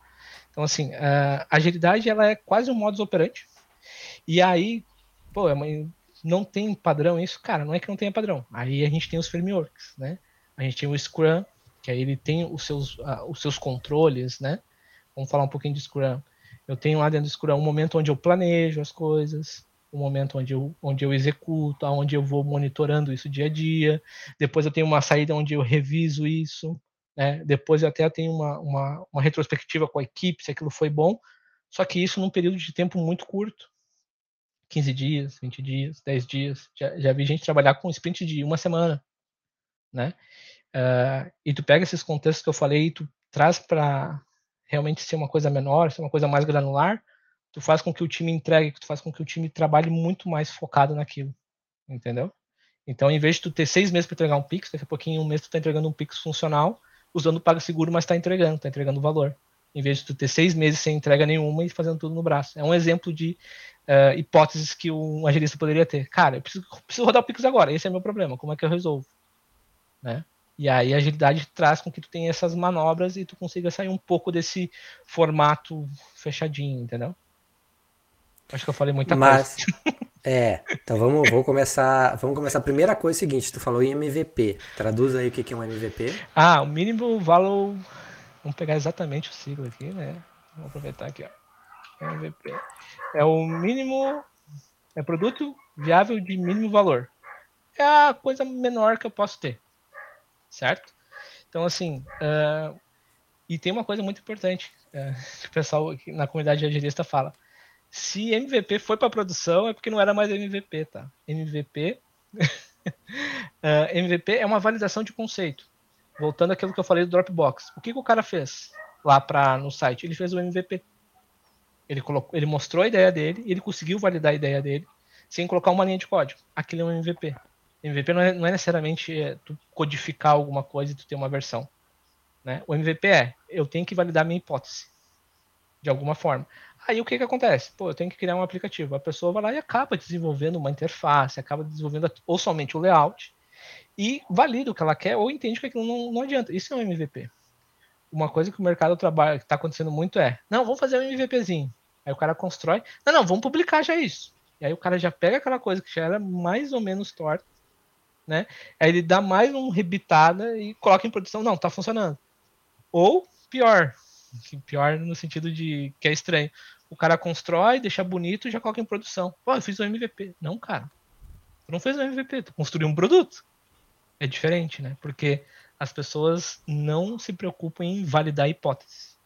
Então, assim, a agilidade ela é quase um modus operandi. E aí, pô, é não tem padrão isso? Cara, não é que não tenha padrão. Aí a gente tem os frameworks, né? A gente tem o Scrum, que aí ele tem os seus, uh, os seus controles, né? Vamos falar um pouquinho de Scrum. Eu tenho lá dentro do Scrum um momento onde eu planejo as coisas, o momento onde eu, onde eu executo, onde eu vou monitorando isso dia a dia. Depois eu tenho uma saída onde eu reviso isso. Né? Depois eu até tenho uma, uma, uma retrospectiva com a equipe, se aquilo foi bom. Só que isso num período de tempo muito curto. 15 dias, 20 dias, 10 dias. Já, já vi gente trabalhar com sprint de uma semana. Né? Uh, e tu pega esses contextos que eu falei e tu traz para realmente ser uma coisa menor, ser uma coisa mais granular, tu faz com que o time entregue, tu faz com que o time trabalhe muito mais focado naquilo, entendeu? Então, em vez de tu ter seis meses para entregar um Pix, daqui a pouquinho, um mês tu tá entregando um Pix funcional, usando o PagSeguro, mas está entregando, está entregando valor. Em vez de tu ter seis meses sem entrega nenhuma e fazendo tudo no braço. É um exemplo de uh, hipóteses que um agilista poderia ter. Cara, eu preciso, preciso rodar o Pix agora, esse é meu problema, como é que eu resolvo? Né? E aí a agilidade traz com que tu tenha essas manobras e tu consiga sair um pouco desse formato fechadinho, entendeu? Acho que eu falei muita Mas, coisa. É, então vamos, vamos começar. Vamos começar. A primeira coisa é o seguinte: tu falou em MVP. Traduz aí o que é um MVP. Ah, o mínimo valor. Vamos pegar exatamente o sigla aqui, né? Vamos aproveitar aqui, ó. MVP. É o mínimo. É produto viável de mínimo valor. É a coisa menor que eu posso ter. Certo? Então, assim. Uh, e tem uma coisa muito importante uh, que o pessoal aqui na comunidade agilista fala se MVP foi para produção, é porque não era mais MVP, tá? MVP. uh, MVP é uma validação de conceito. Voltando àquilo que eu falei do Dropbox. O que, que o cara fez lá pra, no site? Ele fez o MVP. Ele, colocou, ele mostrou a ideia dele, ele conseguiu validar a ideia dele, sem colocar uma linha de código. Aquilo é um MVP. MVP não é, não é necessariamente é, tu codificar alguma coisa e tu ter uma versão. Né? O MVP é, eu tenho que validar minha hipótese. de alguma forma. Aí o que que acontece? Pô, eu tenho que criar um aplicativo. A pessoa vai lá e acaba desenvolvendo uma interface, acaba desenvolvendo ou somente o layout e valida o que ela quer ou entende que aquilo não, não adianta. Isso é um MVP. Uma coisa que o mercado trabalha, que está acontecendo muito é, não, vamos fazer um MVPzinho. Aí o cara constrói, não, não, vamos publicar já isso. E aí o cara já pega aquela coisa que já era mais ou menos torta, né? Aí ele dá mais um rebitada e coloca em produção, não, tá funcionando. Ou pior, pior no sentido de que é estranho. O cara constrói, deixa bonito e já coloca em produção. Pô, eu fiz um MVP. Não, cara. Tu não fez um MVP, tu construiu um produto. É diferente, né? Porque as pessoas não se preocupam em validar hipóteses.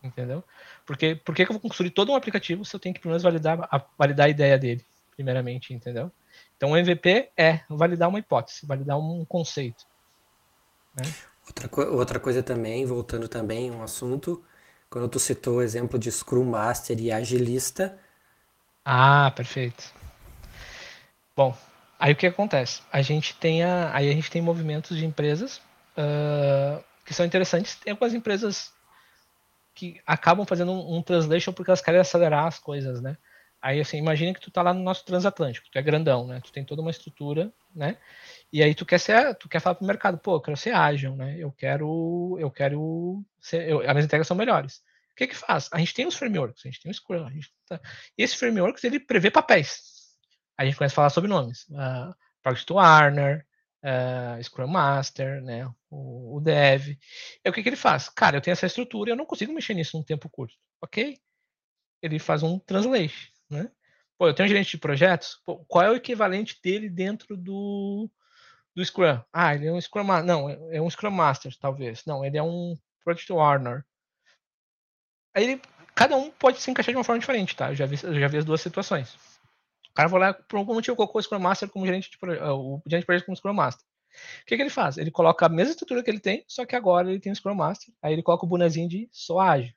Entendeu? Porque por que eu vou construir todo um aplicativo se eu tenho que primeiro validar a, validar a ideia dele, primeiramente, entendeu? Então o MVP é validar uma hipótese, validar um conceito. Né? Outra, co outra coisa também, voltando também um assunto, quando tu citou o exemplo de Scrum Master e Agilista. Ah, perfeito. Bom, aí o que acontece? A gente tem a, aí a gente tem movimentos de empresas uh, que são interessantes. Tem algumas empresas que acabam fazendo um, um translation porque elas querem acelerar as coisas, né? Aí, assim, imagina que tu tá lá no nosso transatlântico, tu é grandão, né? Tu tem toda uma estrutura, né? E aí tu quer ser, tu quer falar pro mercado, pô, eu quero ser ágil, né? Eu quero, eu quero ser, eu, as minhas entregas são melhores. O que que faz? A gente tem os frameworks, a gente tem o Scrum, a gente tá, esse frameworks, ele prevê papéis. A gente começa a falar sobre nomes. Uh, Project Warner, uh, Scrum Master, né? O, o Dev. E o que que ele faz? Cara, eu tenho essa estrutura e eu não consigo mexer nisso num tempo curto, ok? Ele faz um translate né? Pô, eu tenho um gerente de projetos, pô, qual é o equivalente dele dentro do, do Scrum? Ah, ele é um Scrum Master. Não, é um Scrum Master, talvez. Não, ele é um Project Owner. Aí ele, cada um pode se encaixar de uma forma diferente, tá? Eu já vi, eu já vi as duas situações. O cara vai lá, por algum motivo, colocou o Scrum Master como gerente de, uh, o gerente de projetos como Scrum Master. O que, que, ele faz? Ele coloca a mesma estrutura que ele tem, só que agora ele tem o Scrum Master. Aí ele coloca o bonezinho de só ágil.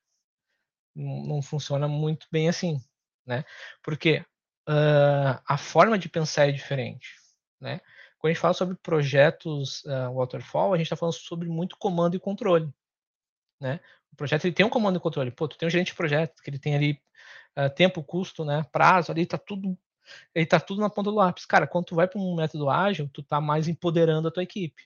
Não, não funciona muito bem assim né? Porque uh, a forma de pensar é diferente, né? Quando a gente fala sobre projetos uh, waterfall, a gente está falando sobre muito comando e controle, né? O projeto ele tem um comando e controle. Pô, tu tem um gerente de projeto que ele tem ali uh, tempo, custo, né? Prazo, ali tá tudo ele tá tudo na ponta do lápis. Cara, quando tu vai para um método ágil, tu tá mais empoderando a tua equipe,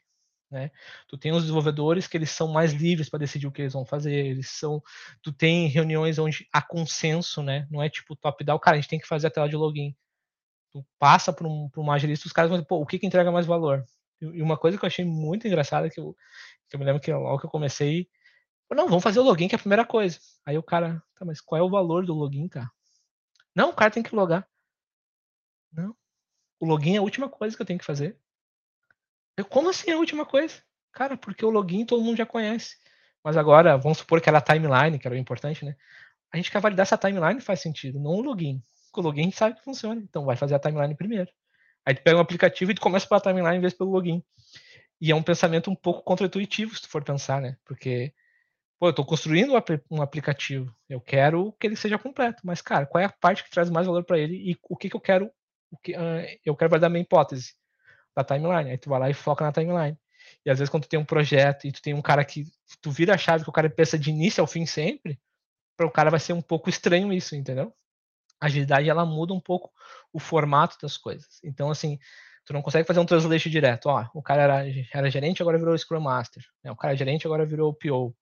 né? Tu tem os desenvolvedores que eles são mais livres para decidir o que eles vão fazer, eles são, tu tem reuniões onde há consenso, né? Não é tipo top down, cara, a gente tem que fazer a tela de login. Tu passa para um, uma agilista, os caras vão dizer, pô, o que, que entrega mais valor? E uma coisa que eu achei muito engraçada, que eu, que eu me lembro que logo que eu comecei, não, vamos fazer o login, que é a primeira coisa. Aí o cara, tá, mas qual é o valor do login, cara? Não, o cara tem que logar. Não. O login é a última coisa que eu tenho que fazer. Eu, como assim a última coisa? Cara, porque o login todo mundo já conhece. Mas agora, vamos supor que era a timeline, que era o importante, né? A gente quer validar se a timeline faz sentido, não o login. Porque o login a gente sabe que funciona, então vai fazer a timeline primeiro. Aí tu pega um aplicativo e tu começa pela timeline em vez pelo login. E é um pensamento um pouco contra-intuitivo, se tu for pensar, né? Porque, pô, eu tô construindo um aplicativo, eu quero que ele seja completo, mas, cara, qual é a parte que traz mais valor para ele e o que, que eu quero, que, eu quero validar minha hipótese da timeline. Aí tu vai lá e foca na timeline. E às vezes quando tu tem um projeto e tu tem um cara que tu vira a chave que o cara pensa de início ao fim sempre, para o cara vai ser um pouco estranho isso, entendeu? A agilidade ela muda um pouco o formato das coisas. Então assim, tu não consegue fazer um translation direto. Ó, o cara era, era gerente, agora virou Scrum Master. Né? O cara é gerente, agora virou PO.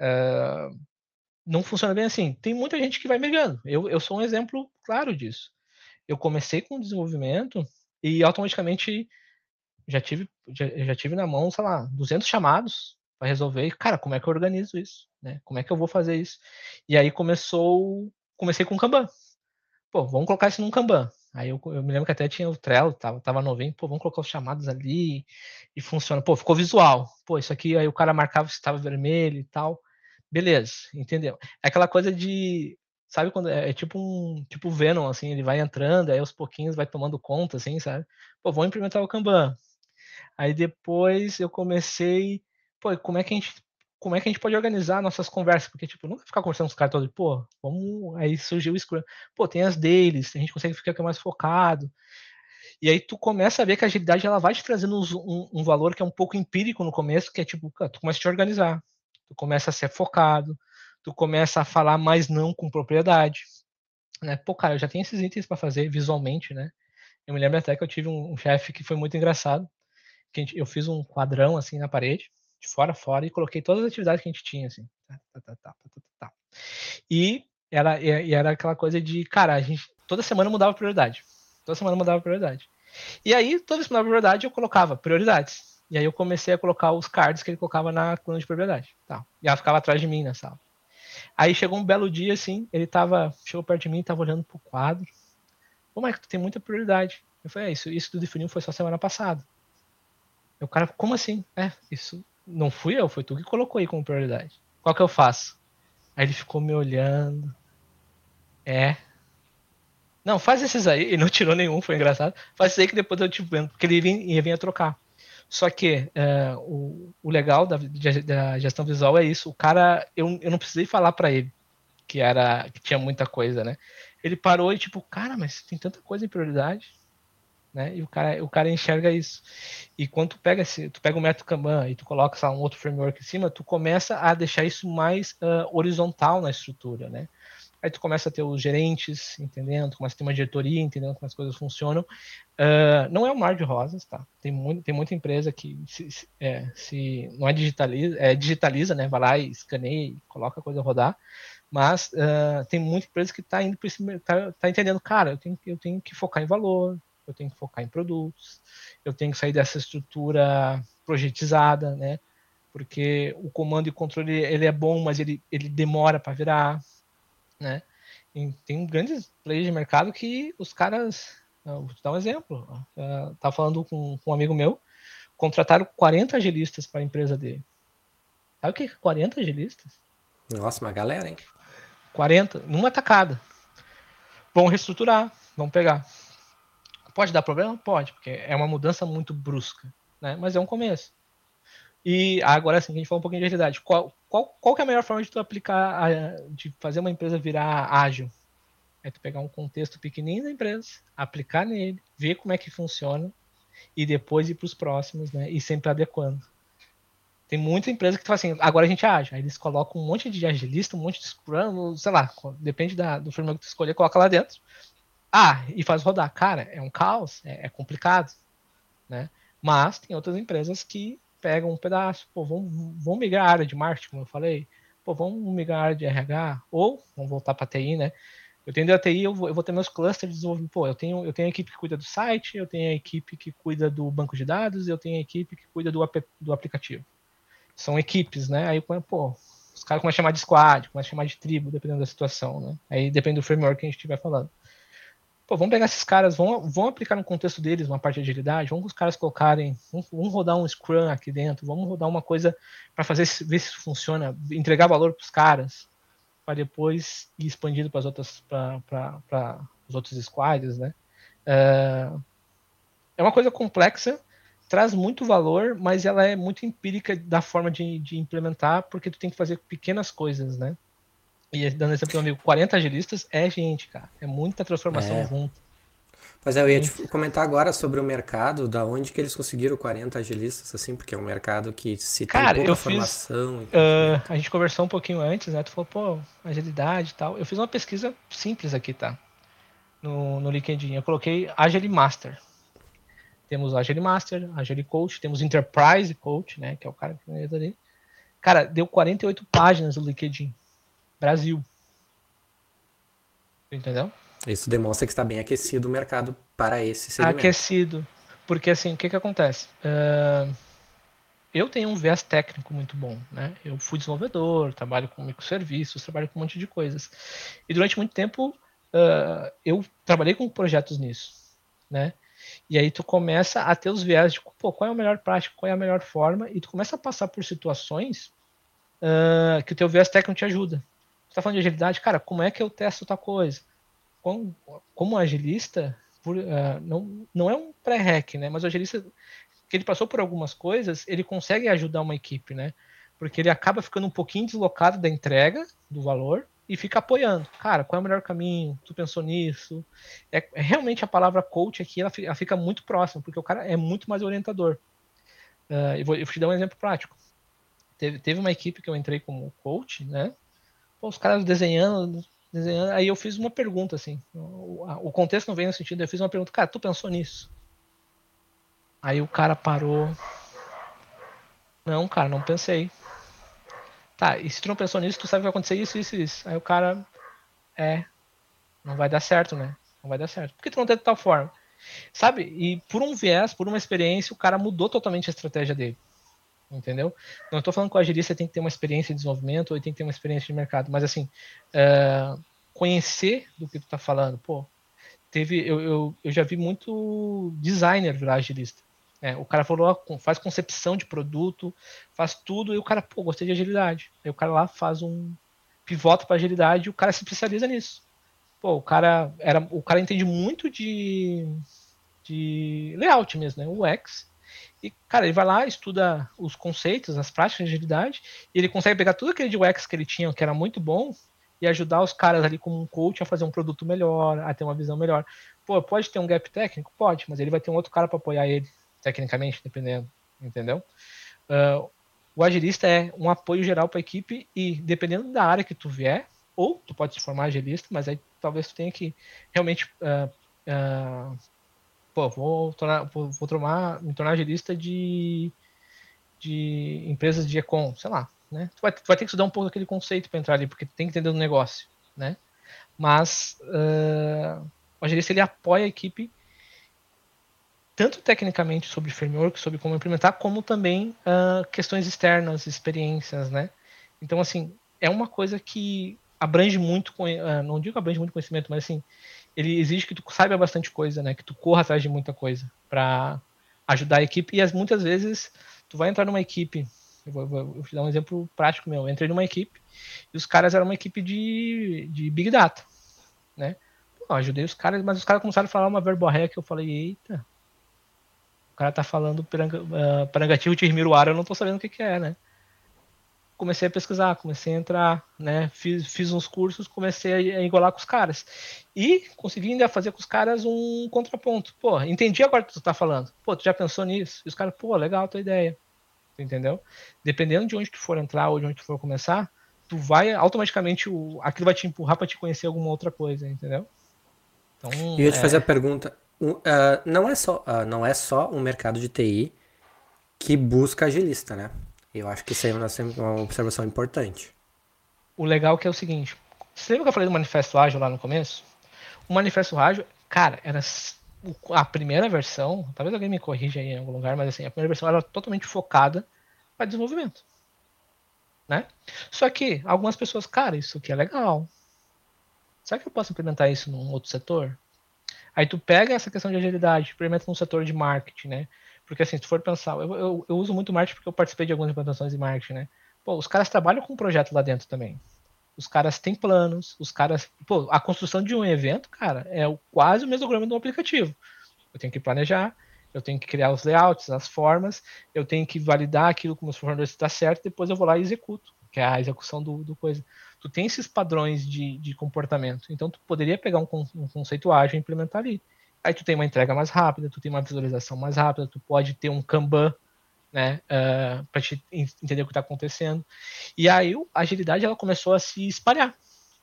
Uh, não funciona bem assim. Tem muita gente que vai migrando. Eu, eu sou um exemplo claro disso. Eu comecei com desenvolvimento e automaticamente já tive, já, já tive na mão, sei lá, 200 chamados para resolver. E, cara, como é que eu organizo isso? Né? Como é que eu vou fazer isso? E aí começou, comecei com Kanban. Pô, vamos colocar isso num Kanban. Aí eu, eu, me lembro que até tinha o Trello, tava, tava novinho, pô, vamos colocar os chamados ali e funciona. Pô, ficou visual. Pô, isso aqui, aí o cara marcava se estava vermelho e tal. Beleza, entendeu? É aquela coisa de sabe quando é, é, tipo um tipo Venom assim, ele vai entrando, aí aos pouquinhos vai tomando conta assim, sabe? Pô, vou implementar o Kanban. Aí depois eu comecei, pô, como é que a gente como é que a gente pode organizar nossas conversas? Porque, tipo, vai ficar conversando com os caras todos, pô, vamos. Aí surgiu o Scrum. Pô, tem as deles, a gente consegue ficar mais focado. E aí tu começa a ver que a agilidade ela vai te trazendo um, um valor que é um pouco empírico no começo, que é tipo, tu começa a te organizar, tu começa a ser focado, tu começa a falar mais não com propriedade, né? Pô, cara, eu já tenho esses itens para fazer visualmente, né? Eu me lembro até que eu tive um, um chefe que foi muito engraçado, que gente, eu fiz um quadrão assim na parede, de fora a fora, e coloquei todas as atividades que a gente tinha, assim. Tá, tá, tá, tá, tá, tá, tá. E era, e era aquela coisa de, cara, a gente toda semana mudava prioridade. Toda semana mudava prioridade. E aí, toda vez que mudava prioridade, eu colocava prioridades. E aí eu comecei a colocar os cards que ele colocava na coluna de propriedade. Tá. E ela ficava atrás de mim na sala. Aí chegou um belo dia, assim, ele tava, chegou perto de mim, tava olhando pro quadro. Ô, Michael, tu tem muita prioridade. Eu falei, é, isso, isso tu definiu foi só semana passada. O cara, como assim? É, isso não fui eu, foi tu que colocou aí como prioridade. Qual que eu faço? Aí ele ficou me olhando. É. Não, faz esses aí. Ele não tirou nenhum, foi engraçado. Faz esses aí que depois eu te vendo, porque ele ia, ia vir trocar. Só que é, o, o, legal da, da, gestão visual é isso. O cara, eu, eu não precisei falar para ele que era que tinha muita coisa, né? Ele parou e tipo, cara, mas tem tanta coisa em prioridade, né? E o cara, o cara enxerga isso. E quando tu pega esse, tu pega o método Kanban e tu coloca um outro framework em cima, tu começa a deixar isso mais uh, horizontal na estrutura, né? Aí tu começa a ter os gerentes, entendendo, começa a ter uma diretoria, entendendo como as coisas funcionam. Uh, não é um mar de rosas, tá? Tem, muito, tem muita empresa que se, se, é, se não é digitaliza, é digitaliza, né? Vai lá e escaneia, coloca a coisa a rodar. Mas uh, tem muita empresa que está indo para esse tá, tá entendendo, cara, eu tenho, eu tenho que focar em valor, eu tenho que focar em produtos, eu tenho que sair dessa estrutura projetizada, né? Porque o comando e controle ele é bom, mas ele, ele demora para virar né? E tem grandes players de mercado que os caras. Vou te dar um exemplo. Uh, tava falando com, com, um amigo meu, contrataram 40 agilistas para a empresa dele. Sabe o que é 40 agilistas? Nossa, uma galera, hein? 40, numa tacada. Vão reestruturar, vão pegar. Pode dar problema? Pode, porque é uma mudança muito brusca, né? Mas é um começo. E agora sim, a gente fala um pouquinho de agilidade. Qual, qual, qual é a melhor forma de tu aplicar, a, de fazer uma empresa virar ágil? É tu pegar um contexto pequenininho da empresa, aplicar nele, ver como é que funciona e depois ir para os próximos, né? E sempre adequando. Tem muita empresa que fala assim, agora a gente é ágil. Aí eles colocam um monte de agilista, um monte de scrum, sei lá, depende da, do framework que tu escolher, coloca lá dentro. Ah, e faz rodar. Cara, é um caos, é, é complicado, né? Mas tem outras empresas que pegam um pedaço, pô, vamos, vamos migrar a área de marketing, como eu falei, pô, vamos migrar a área de RH, ou vamos voltar para TI, né? Eu tenho a TI, eu vou, eu vou, ter meus clusters de desenvolvimento. Pô, eu tenho, eu tenho a equipe que cuida do site, eu tenho a equipe que cuida do banco de dados, eu tenho a equipe que cuida do, ap, do aplicativo. São equipes, né? Aí, pô, os caras começam a chamar de squad, começam a chamar de tribo, dependendo da situação, né? Aí depende do framework que a gente estiver falando. Pô, vamos pegar esses caras, vamos, vamos aplicar no contexto deles uma parte de agilidade, vamos os caras colocarem, vamos, vamos rodar um Scrum aqui dentro, vamos rodar uma coisa para fazer ver se funciona, entregar valor para os caras, para depois ir expandindo para as outras, para os outros squads, né? É, é uma coisa complexa, traz muito valor, mas ela é muito empírica da forma de, de implementar, porque tu tem que fazer pequenas coisas, né? E dando exemplo do amigo, 40 agilistas é gente, cara. É muita transformação é. junto. Pois é, eu ia te comentar agora sobre o mercado, da onde que eles conseguiram 40 agilistas, assim, porque é um mercado que se Cara, tem pouca eu formação. Fiz, uh, a gente conversou um pouquinho antes, né? Tu falou, pô, agilidade e tal. Eu fiz uma pesquisa simples aqui, tá? No, no LinkedIn. Eu coloquei Agile Master. Temos Agile Master, Agile Coach, temos Enterprise Coach, né? Que é o cara que ali. Cara, deu 48 páginas no LinkedIn. Brasil. Entendeu? Isso demonstra que está bem aquecido o mercado para esse segmento. Aquecido. Porque assim, o que, que acontece? Uh, eu tenho um viés técnico muito bom, né? Eu fui desenvolvedor, trabalho com microserviços, trabalho com um monte de coisas. E durante muito tempo uh, eu trabalhei com projetos nisso, né? E aí tu começa a ter os viés de, pô, qual é a melhor prática, qual é a melhor forma, e tu começa a passar por situações uh, que o teu viés técnico te ajuda está falando de agilidade, cara, como é que eu testo tal coisa? Como, como agilista, por, uh, não, não é um pré-hack, né? Mas o agilista, que ele passou por algumas coisas, ele consegue ajudar uma equipe, né? Porque ele acaba ficando um pouquinho deslocado da entrega do valor e fica apoiando. Cara, qual é o melhor caminho? Tu pensou nisso? É, é realmente a palavra coach aqui, ela ela fica, muito próxima, porque o cara é muito mais orientador. Uh, eu, vou, eu vou te dar um exemplo prático. Teve, teve uma equipe que eu entrei como coach, né? Os caras desenhando, desenhando. Aí eu fiz uma pergunta, assim. O, o contexto não vem no sentido, eu fiz uma pergunta, cara, tu pensou nisso? Aí o cara parou. Não, cara, não pensei. Tá, e se tu não pensou nisso, tu sabe que vai acontecer isso, isso, isso. Aí o cara. É. Não vai dar certo, né? Não vai dar certo. Por que tu não tem de tal forma? Sabe? E por um viés, por uma experiência, o cara mudou totalmente a estratégia dele. Entendeu? Não estou falando que o agilista tem que ter uma experiência de desenvolvimento ou tem que ter uma experiência de mercado, mas assim, é, conhecer do que tu está falando. Pô, teve, eu, eu, eu já vi muito designer virar agilista. É, o cara falou, faz concepção de produto, faz tudo, e o cara, pô, gostei de agilidade. Aí o cara lá faz um pivota para agilidade e o cara se especializa nisso. Pô, o cara era, o cara entende muito de, de layout mesmo, né? UX. E, cara, ele vai lá, estuda os conceitos, as práticas de agilidade, e ele consegue pegar tudo aquele de UX que ele tinha, que era muito bom, e ajudar os caras ali como um coach a fazer um produto melhor, a ter uma visão melhor. Pô, pode ter um gap técnico? Pode, mas ele vai ter um outro cara para apoiar ele tecnicamente, dependendo, entendeu? Uh, o agilista é um apoio geral para a equipe e dependendo da área que tu vier, ou tu pode se formar agilista, mas aí talvez tu tenha que realmente uh, uh, pô, vou, tornar, vou, tornar, me tornar agilista de, de empresas de econ, sei lá, né? Tu vai, tu vai ter que estudar um pouco aquele conceito para entrar ali, porque tu tem que entender o negócio, né? Mas uh, o agilista ele apoia a equipe tanto tecnicamente sobre framework, sobre como implementar, como também uh, questões externas, experiências, né? Então, assim, é uma coisa que abrange muito, uh, não digo abrange muito conhecimento, mas assim, ele exige que tu saiba bastante coisa, né? Que tu corra atrás de muita coisa para ajudar a equipe. E as, muitas vezes tu vai entrar numa equipe. Eu vou, vou, vou te dar um exemplo prático meu. Eu entrei numa equipe e os caras eram uma equipe de, de Big Data, né? Pô, ajudei os caras, mas os caras começaram a falar uma verborréia que eu falei, eita, o cara tá falando uh, parangativo de Rimiruara, eu não tô sabendo o que, que é, né? Comecei a pesquisar, comecei a entrar, né? Fiz, fiz uns cursos, comecei a engolar com os caras. E consegui ainda fazer com os caras um contraponto. Pô, entendi agora o que tu tá falando. Pô, tu já pensou nisso? E os caras, pô, legal a tua ideia. entendeu? Dependendo de onde tu for entrar ou de onde tu for começar, tu vai automaticamente, o, aquilo vai te empurrar para te conhecer alguma outra coisa, entendeu? Então, eu ia te é... fazer a pergunta, uh, não, é só, uh, não é só um mercado de TI que busca agilista, né? Eu acho que isso aí é uma, observação importante. O legal é que é o seguinte, você lembra que eu falei do Manifesto Ágil lá no começo? O Manifesto Ágil, cara, era a primeira versão, talvez alguém me corrija aí em algum lugar, mas assim, a primeira versão era totalmente focada para desenvolvimento. Né? Só que algumas pessoas, cara, isso aqui é legal. Será que eu posso implementar isso num outro setor? Aí tu pega essa questão de agilidade, implementa no setor de marketing, né? Porque assim, se tu for pensar, eu, eu, eu, uso muito marketing porque eu participei de algumas implantações de marketing, né? Pô, os caras trabalham com um projeto lá dentro também. Os caras têm planos, os caras. Pô, a construção de um evento, cara, é quase o mesograma de um aplicativo. Eu tenho que planejar, eu tenho que criar os layouts, as formas, eu tenho que validar aquilo com os fornecedores está certo, depois eu vou lá e executo, que é a execução do, do coisa tu tem esses padrões de, de comportamento. Então, tu poderia pegar um, um conceito ágil e implementar ali. Aí tu tem uma entrega mais rápida, tu tem uma visualização mais rápida, tu pode ter um Kanban, né, uh, ah, para te entender o que está acontecendo. E aí a agilidade ela começou a se espalhar.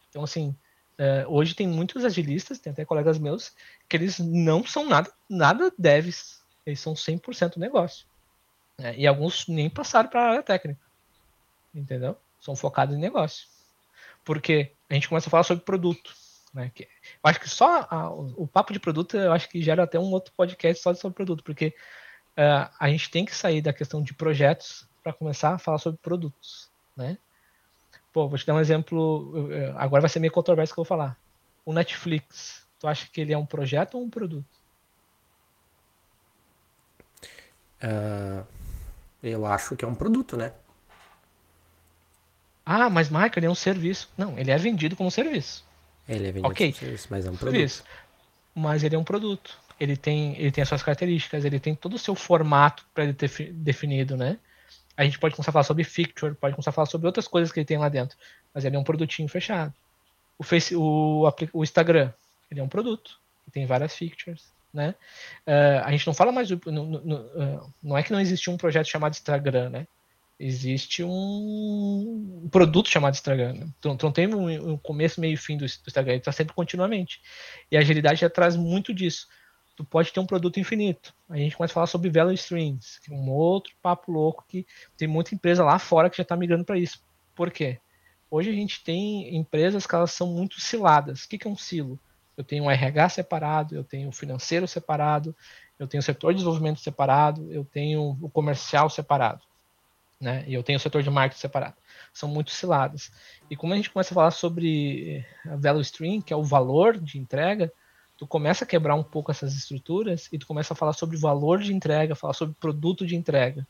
Então, assim, uh, hoje tem muitos agilistas, tem até colegas meus, que eles não são nada, nada devs, eles são 100% negócio. Né? E alguns nem passaram para a área técnica, entendeu? São focados em negócio porque a gente começa a falar sobre produto. Né? eu acho que só a, o, o, papo de produto, eu acho que gera até um outro podcast só sobre produto, porque uh, a gente tem que sair da questão de projetos para começar a falar sobre produtos. Né? Pô, vou te dar um exemplo, agora vai ser meio controverso que eu vou falar. O Netflix, tu acha que ele é um projeto ou um produto? Uh, eu acho que é um produto, né? Ah, mas Michael, ele é um serviço. Não, ele é vendido como serviço. Ele é vendido okay. como serviço, mas é um produto. Serviço. Mas ele é um produto. Ele tem, ele tem as suas características, ele tem todo o seu formato para ele ter definido, né? A gente pode começar a falar sobre feature, pode começar a falar sobre outras coisas que ele tem lá dentro. Mas ele é um produtinho fechado. O, Face, o, o Instagram, ele é um produto. Ele tem várias features. Né? Uh, a gente não fala mais. Do, no, no, uh, não é que não existia um projeto chamado Instagram, né? Existe um produto chamado Instagram. Então, não tem um, começo, meio e fim do, Instagram, ele está sempre continuamente. E a agilidade já traz muito disso. Tu pode ter um produto infinito. A gente começa a falar sobre value streams, que é um outro papo louco que tem muita empresa lá fora que já está migrando para isso. Por quê? Hoje a gente tem empresas que elas são muito ciladas. O que é um silo? Eu tenho um RH separado, eu tenho o financeiro separado, eu tenho o setor de desenvolvimento separado, eu tenho o comercial separado né? E eu tenho o setor de marketing separado. São muito ciladas. E como a gente começa a falar sobre a value stream, que é o valor de entrega, tu começa a quebrar um pouco essas estruturas e tu começa a falar sobre valor de entrega, falar sobre produto de entrega,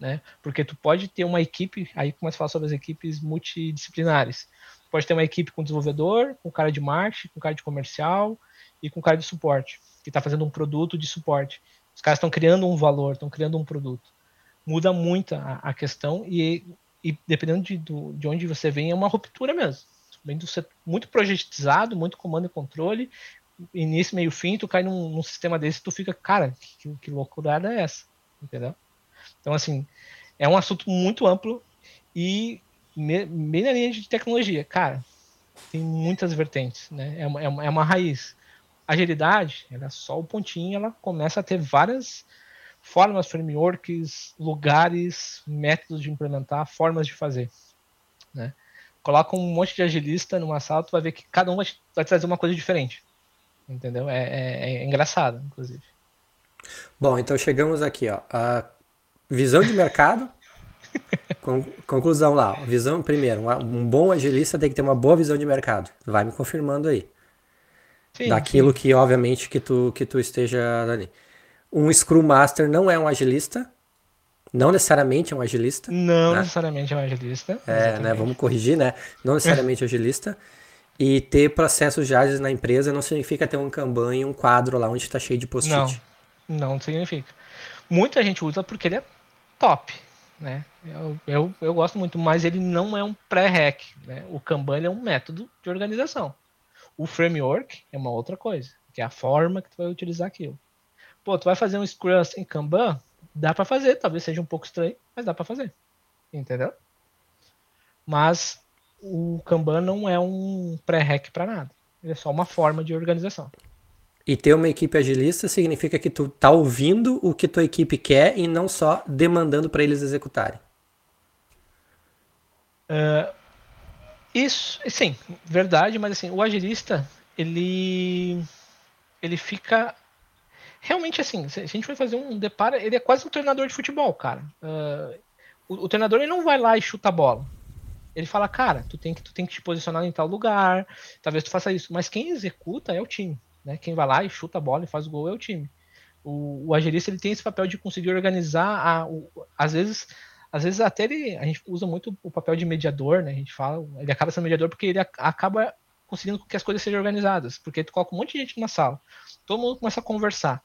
né? Porque tu pode ter uma equipe, aí começa a falar sobre as equipes multidisciplinares. Tu pode ter uma equipe com desenvolvedor, com cara de marketing, com cara de comercial e com cara de suporte, que está fazendo um produto de suporte. Os caras estão criando um valor, estão criando um produto muda muito a, a questão e, e dependendo de, do, de onde você vem, é uma ruptura mesmo. Vem do muito projetizado, muito comando e controle, início, meio, fim, tu cai num, num sistema desse tu fica, cara, que, que loucura é essa? Entendeu? Então, assim, é um assunto muito amplo e me, bem na linha de tecnologia, cara, tem muitas vertentes, né? É uma, é uma, é uma raiz. Agilidade, ela é só o pontinho, ela começa a ter várias formas, frameworks, lugares, métodos de implementar, formas de fazer. Né? Coloca um monte de agilista numa sala, tu vai ver que cada um vai, vai trazer uma coisa diferente. Entendeu? É, é, é engraçado, inclusive. Bom, então chegamos aqui, ó. A visão de mercado. conclusão lá. Visão, primeiro, um bom agilista tem que ter uma boa visão de mercado. Vai me confirmando aí. Sim, Daquilo sim. que, obviamente, que tu, que tu esteja ali um Scrum Master não é um agilista. Não necessariamente é um agilista. Não né? necessariamente é um agilista. É, exatamente. né? Vamos corrigir, né? Não necessariamente agilista. E ter processos de ágeis na empresa não significa ter um Kanban e um quadro lá onde está cheio de post-it. Não, não significa. Muita gente usa porque ele é top, né? Eu, eu, eu gosto muito, mas ele não é um pré-hack, né? O Kanban é um método de organização. O framework é uma outra coisa, que é a forma que tu vai utilizar aquilo. Pô, tu vai fazer um Scrum em Kanban? Dá para fazer, talvez seja um pouco estranho, mas dá para fazer. Entendeu? Mas o Kanban não é um pré-hack para nada. Ele é só uma forma de organização. E ter uma equipe agilista significa que tu tá ouvindo o que tua equipe quer e não só demandando para eles executarem. Uh, isso, sim, verdade, mas assim, o agilista, ele ele fica realmente assim, se a gente for fazer um deparo, ele é quase um treinador de futebol, cara. Uh, o, o, treinador ele não vai lá e chuta a bola. Ele fala, cara, tu tem que tu tem que te posicionar em tal lugar, talvez tu faça isso. Mas quem executa é o time, né? Quem vai lá e chuta a bola e faz o gol é o time. O, o agilista ele tem esse papel de conseguir organizar, a, o, às vezes às vezes até ele, a gente usa muito o papel de mediador, né? A gente fala, ele acaba sendo mediador porque ele acaba conseguindo que as coisas sejam organizadas, porque tu coloca um monte de gente numa sala, todo mundo começa a conversar.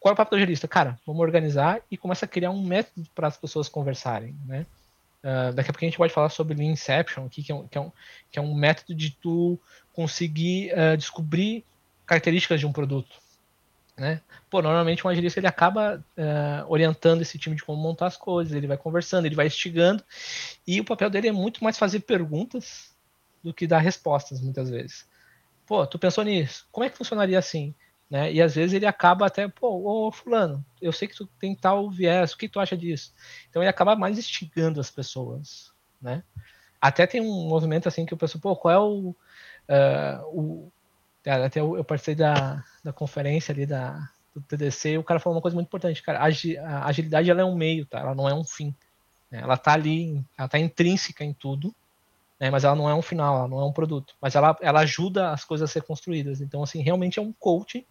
Qual é o papel do agilista? Cara, vamos organizar e começa a criar um método para as pessoas conversarem, né? Uh, daqui a pouco a gente pode falar sobre Inception, aqui, que, é um, que, é um, que é um método de tu conseguir uh, descobrir características de um produto. Né? Pô, normalmente um agilista ele acaba uh, orientando esse time de como montar as coisas, ele vai conversando, ele vai instigando, e o papel dele é muito mais fazer perguntas do que dar respostas, muitas vezes. Pô, tu pensou nisso? Como é que funcionaria assim? Né? E às vezes ele acaba até, pô, ô fulano, eu sei que tu tem tal viés, o que tu acha disso? Então ele acaba mais instigando as pessoas, né? Até tem um movimento assim que eu penso, pô, qual é o... Uh, o até eu, eu participei da, da conferência ali da, do TDC e o cara falou uma coisa muito importante, cara, a agilidade ela é um meio, tá? Ela não é um fim. Né? Ela tá ali, ela tá intrínseca em tudo, né? Mas ela não é um final, ela não é um produto. Mas ela, ela ajuda as coisas a ser construídas. Então, assim, realmente é um coaching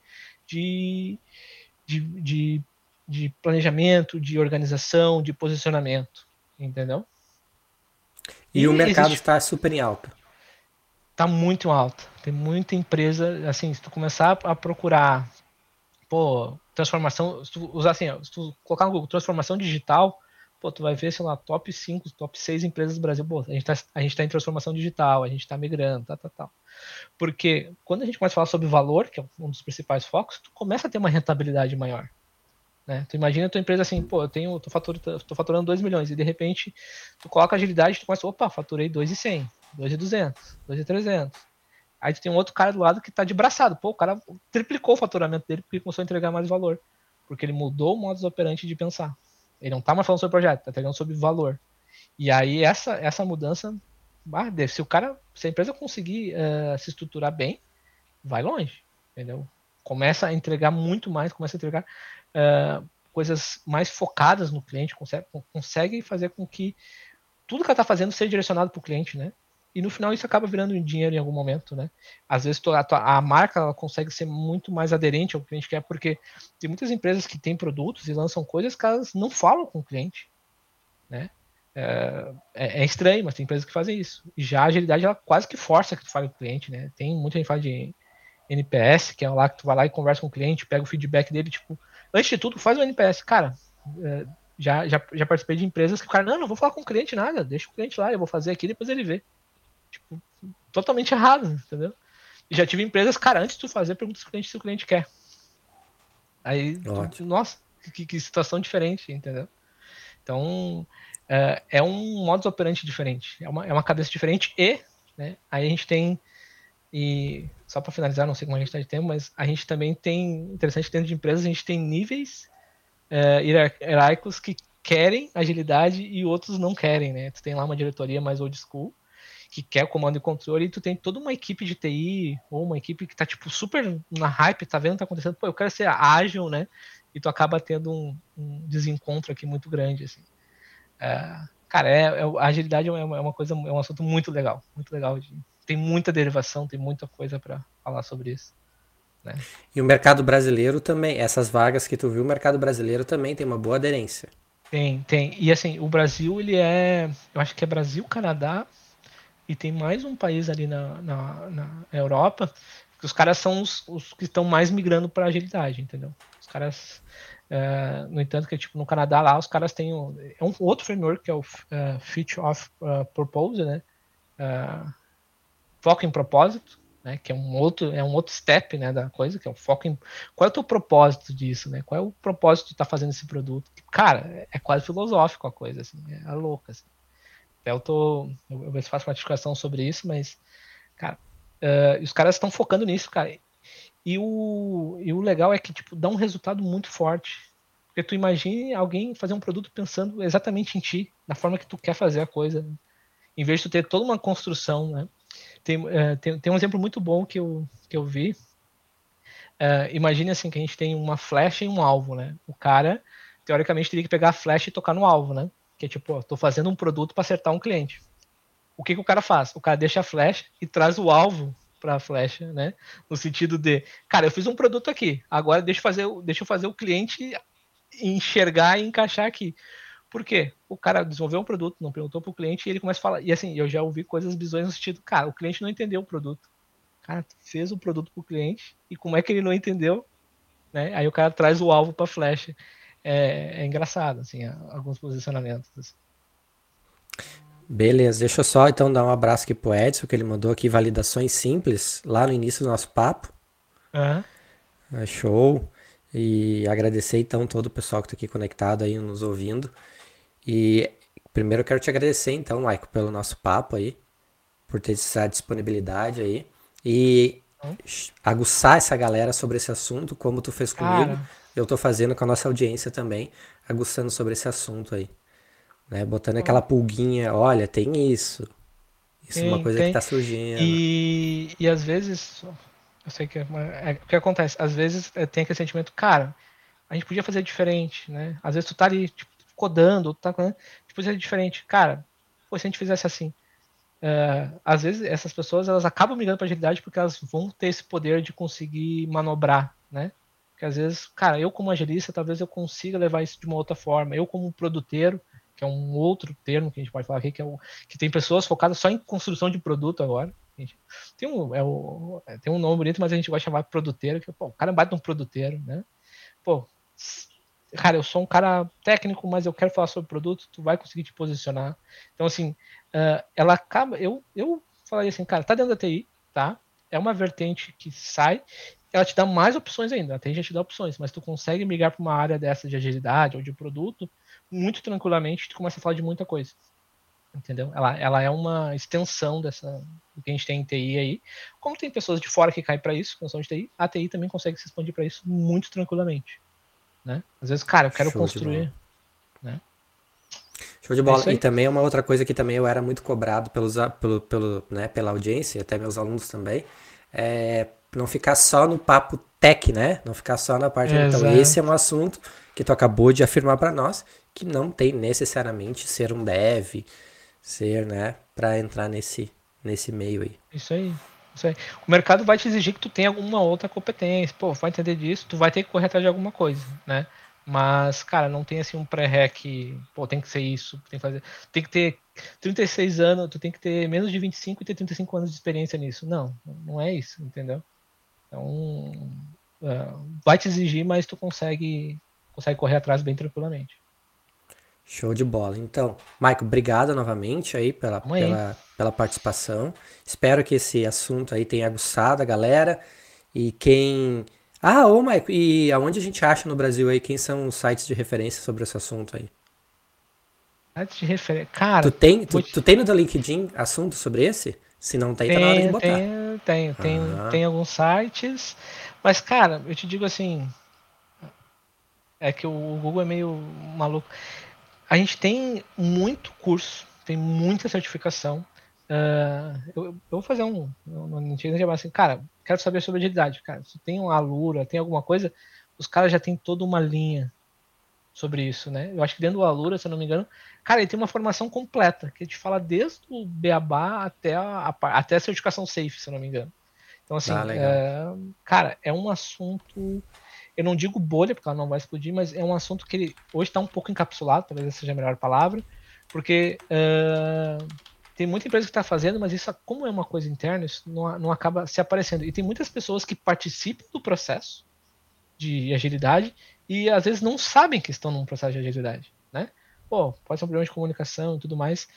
de, de, de, de planejamento, de organização, de posicionamento. Entendeu? E, e o mercado existe... está super em alta. Está muito alto. Tem muita empresa, assim, se tu começar a procurar, pô, transformação, se tu usar assim, se tu colocar no Google transformação digital, pô, tu vai ver, sei lá, top 5, top 6 empresas do Brasil. Pô, a gente tá, a gente tá em transformação digital, a gente está migrando, tá, tá, tá. Porque quando a gente começa a falar sobre valor, que é um dos principais focos, tu começa a ter uma rentabilidade maior. Né? Tu imagina a tua empresa assim, pô, eu tenho, tô, faturando, tô faturando 2 milhões, e de repente tu coloca agilidade, tu começa, opa, faturei 2,100, 2,200, 2,300. Aí tu tem um outro cara do lado que tá de braçado, pô, o cara triplicou o faturamento dele porque começou a entregar mais valor. Porque ele mudou o modus operandi de pensar. Ele não tá mais falando sobre projeto, tá entregando sobre valor. E aí essa, essa mudança, se o cara, se a empresa conseguir uh, se estruturar bem, vai longe, entendeu? Começa a entregar muito mais, começa a entregar uh, coisas mais focadas no cliente, consegue, consegue fazer com que tudo que ela está fazendo seja direcionado para o cliente, né? E no final isso acaba virando dinheiro em algum momento, né? Às vezes a, a marca ela consegue ser muito mais aderente ao que o cliente quer, porque tem muitas empresas que têm produtos e lançam coisas que elas não falam com o cliente, né? É, é, é estranho, mas tem empresas que fazem isso. E já a agilidade ela quase que força que tu fale com o cliente, né? Tem muita gente fala de NPS, que é lá que tu vai lá e conversa com o cliente, pega o feedback dele, tipo, antes de tudo, faz o NPS. Cara, é, já, já, já participei de empresas que o cara, não, não vou falar com o cliente nada, deixa o cliente lá, eu vou fazer aqui, depois ele vê. Tipo, totalmente errado, entendeu? E já tive empresas, cara, antes de tu fazer, pergunta se o cliente se o cliente quer. Aí, tu, nossa, que, que, situação diferente, entendeu? Então, é, é um modus operandi diferente, é uma, é uma cabeça diferente e, né, aí a gente tem e só para finalizar, não sei como a gente está de tempo, mas a gente também tem, interessante, dentro de empresas, a gente tem níveis é, hierárquicos que querem agilidade e outros não querem, né? Tu tem lá uma diretoria mais old school, que quer o comando e controle, e tu tem toda uma equipe de TI, ou uma equipe que tá, tipo, super na hype, tá vendo o que tá acontecendo, pô, eu quero ser ágil, né? E tu acaba tendo um, um desencontro aqui muito grande, assim. É, cara, é, é, a agilidade é uma, é uma, coisa, é um assunto muito legal, muito legal de, tem muita derivação, tem muita coisa para falar sobre isso. Né? E o mercado brasileiro também, essas vagas que tu viu, o mercado brasileiro também tem uma boa aderência. Tem, tem. E assim, o Brasil, ele é. Eu acho que é Brasil, Canadá, e tem mais um país ali na, na, na Europa, que os caras são os, os que estão mais migrando para agilidade, entendeu? Os caras. Uh, no entanto, que tipo, no Canadá lá, os caras têm um, é um outro framework que é o uh, Fit of uh, Purpose, né? Uh, foco em propósito, né, que é um outro é um outro step, né, da coisa, que é o foco em qual é o teu propósito disso, né? Qual é o propósito de estar tá fazendo esse produto? Cara, é quase filosófico a coisa assim, é louca assim. Até eu tô eu, eu faço uma discussão sobre isso, mas cara, uh, os caras estão focando nisso, cara. E o, e o legal é que tipo dá um resultado muito forte. Porque tu imagine alguém fazer um produto pensando exatamente em ti, na forma que tu quer fazer a coisa. Né? Em vez de tu ter toda uma construção, né? Tem, é, tem, tem, um exemplo muito bom que eu, que eu vi. É, imagine assim que a gente tem uma flecha e um alvo, né? O cara, teoricamente, teria que pegar a flecha e tocar no alvo, né? Que é tipo, ó, tô fazendo um produto para acertar um cliente. O que, que o cara faz? O cara deixa a flecha e traz o alvo para a flecha, né? No sentido de, cara, eu fiz um produto aqui, agora deixa eu fazer, deixa eu fazer o cliente enxergar e encaixar aqui. Por quê? O cara desenvolveu um produto, não perguntou pro cliente e ele começa a falar. E assim, eu já ouvi coisas bizonhas no sentido, cara, o cliente não entendeu o produto. Cara, fez o produto pro cliente e como é que ele não entendeu? Né? Aí o cara traz o alvo para flecha. É, é, engraçado, assim, alguns posicionamentos. Assim. Beleza, deixa eu só então dar um abraço aqui pro Edson, que ele mandou aqui validações simples lá no início do nosso papo. Uhum. show. E agradecer então todo o pessoal que está aqui conectado aí, nos ouvindo. E primeiro eu quero te agradecer, então, Maico, pelo nosso papo aí, por ter essa disponibilidade aí. E aguçar essa galera sobre esse assunto, como tu fez comigo. Cara. Eu tô fazendo com a nossa audiência também, aguçando sobre esse assunto aí. Né? Botando aquela pulguinha, olha, tem isso. Isso tem, é uma coisa tem. que tá surgindo. E, e às vezes, eu sei que é, é, o que acontece, às vezes é, tem aquele sentimento, cara, a gente podia fazer diferente, né? Às vezes tu tá ali, tipo, codando, tá, né? tipo, é diferente. Cara, pô, se a gente fizesse assim, uh, às vezes essas pessoas elas acabam migrando para agilidade porque elas vão ter esse poder de conseguir manobrar, né? Porque às vezes, cara, eu como agilista, talvez eu consiga levar isso de uma outra forma. Eu como produteiro, que é um outro termo que a gente pode falar aqui, que é o que tem pessoas focadas só em construção de produto agora. Tem um, é o, é, tem um nome bonito, mas a gente vai chamar de produteiro, que pô, o cara bate um produteiro, né? Pô, cara, eu sou um cara técnico, mas eu quero falar sobre produto, tu vai conseguir te posicionar. Então, assim, uh, ela acaba. Eu, eu falaria assim, cara, tá dentro da TI, tá? É uma vertente que sai ela te dá mais opções ainda. A TI já te dá opções, mas tu consegue migrar para uma área dessa de agilidade ou de produto muito tranquilamente, tu começa a falar de muita coisa. Entendeu? Ela, ela é uma extensão dessa do que a gente tem em TI aí. Como tem pessoas de fora que caem para isso, são de TI, a TI também consegue se expandir para isso muito tranquilamente. Né? Às vezes, cara, eu quero Show construir. Né? Show de bola. É e também uma outra coisa que também eu era muito cobrado pelos, pelo, pelo, né, pela audiência, até meus alunos também, é não ficar só no papo tech, né? Não ficar só na parte. Então, esse é um assunto que tu acabou de afirmar para nós, que não tem necessariamente ser um dev, ser, né, para entrar nesse, nesse meio aí. Isso aí. Isso aí. O mercado vai te exigir que tu tenha alguma outra competência. Pô, vai entender disso, tu vai ter que correr atrás de alguma coisa, né? Mas, cara, não tem assim um pré-rec, pô, tem que ser isso, tem que fazer. Tem que ter 36 anos, tu tem que ter menos de 25 e ter 35 anos de experiência nisso. Não, não é isso, entendeu? Então, uh, vai te exigir, mas tu consegue, consegue correr atrás bem tranquilamente. Show de bola. Então, Maico, obrigado novamente aí pela, pela, pela participação. Espero que esse assunto aí tenha aguçado a galera. E quem ah, ô Maico, e aonde a gente acha no Brasil aí? Quem são os sites de referência sobre esse assunto aí? Sites de referência. Cara. Tu tem, tu, tu tem no teu LinkedIn assunto sobre esse? Se não tem, tem tá na hora de botar. Tem, tem, tem, ah. tem alguns sites. Mas, cara, eu te digo assim. É que o Google é meio maluco. A gente tem muito curso, tem muita certificação. Uh, eu, eu, vou fazer um. Não tinha assim, cara, quero saber sobre agilidade. Cara, se tem uma Alura, tem alguma coisa, os caras já tem toda uma linha sobre isso, né? Eu acho que dentro do Alura, se eu não me engano, cara, ele tem uma formação completa, que te fala desde o Beabá até a, até a certificação Safe, se eu não me engano. Então, assim, ah, é, cara, é um assunto. Eu não digo bolha, porque ela não vai explodir, mas é um assunto que ele hoje está um pouco encapsulado, talvez essa seja a melhor palavra, porque uh, tem muita empresa que está fazendo, mas isso, como é uma coisa interna, isso não, não acaba se aparecendo. E tem muitas pessoas que participam do processo de agilidade e às vezes não sabem que estão num processo de agilidade, né? Pô, pode ser um problema de comunicação e tudo mais,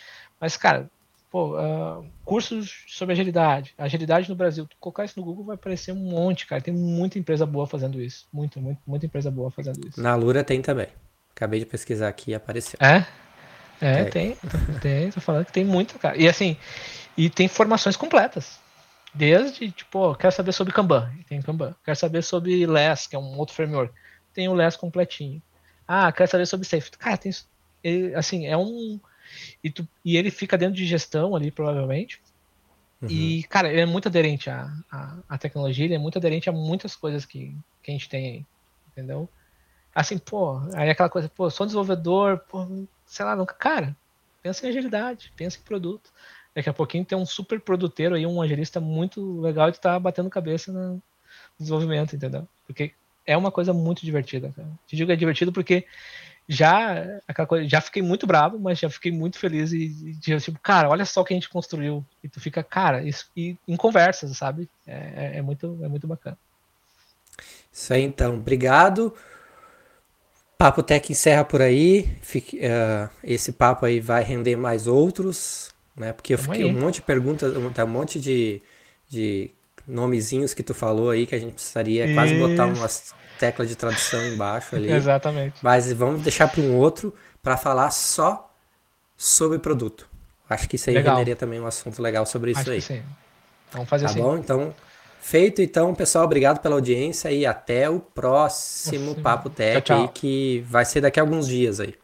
mas, cara, pô, uh, cursos sobre agilidade, agilidade no Brasil, tu colocar isso no Google vai aparecer um monte, cara. Tem muita empresa boa fazendo isso. Muita, muita, muita empresa boa fazendo isso. Na Lura tem também. Acabei de pesquisar aqui e apareceu. É? É, tem. Tem, tô falando que tem muito, cara. E assim, e tem formações completas. Desde, tipo, quero saber sobre Kanban, tem Kanban. Quero saber sobre LESS, que é um outro framework. Tem o LESS completinho. Ah, quero saber sobre Safe. Cara, tem ele, assim, é um e, tu, e ele fica dentro de gestão ali, provavelmente. Uhum. E, cara, ele é muito aderente à, à, à, tecnologia, ele é muito aderente a muitas coisas que, que a gente tem aí, entendeu? Assim, pô, aí aquela coisa, pô, sou desenvolvedor, pô, sei lá, nunca. Cara, pensa em agilidade, pensa em produto. Daqui a pouquinho tem um super produteiro aí, um agilista muito legal e tu tá batendo cabeça no desenvolvimento, entendeu? Porque é uma coisa muito divertida, cara. Te digo é divertido porque já aquela coisa, já fiquei muito bravo, mas já fiquei muito feliz e, e tipo, cara, olha só o que a gente construiu. E tu fica, cara, isso e em conversas, sabe? É, é, é muito, é muito bacana. Isso aí, então. Obrigado. Papo Tech encerra por aí. Fique, uh, esse papo aí vai render mais outros, né? Porque eu fiquei um monte de perguntas, um, um monte de, de nomezinhos que tu falou aí que a gente precisaria isso. quase botar umas teclas de tradução embaixo ali. Exatamente. Mas vamos deixar para um outro para falar só sobre produto. Acho que isso aí legal. renderia também um assunto legal sobre isso Acho aí. sim. Vamos fazer tá assim. Tá bom? Então, Feito então, pessoal, obrigado pela audiência e até o próximo Papo Tech, tchau, tchau. que vai ser daqui a alguns dias aí.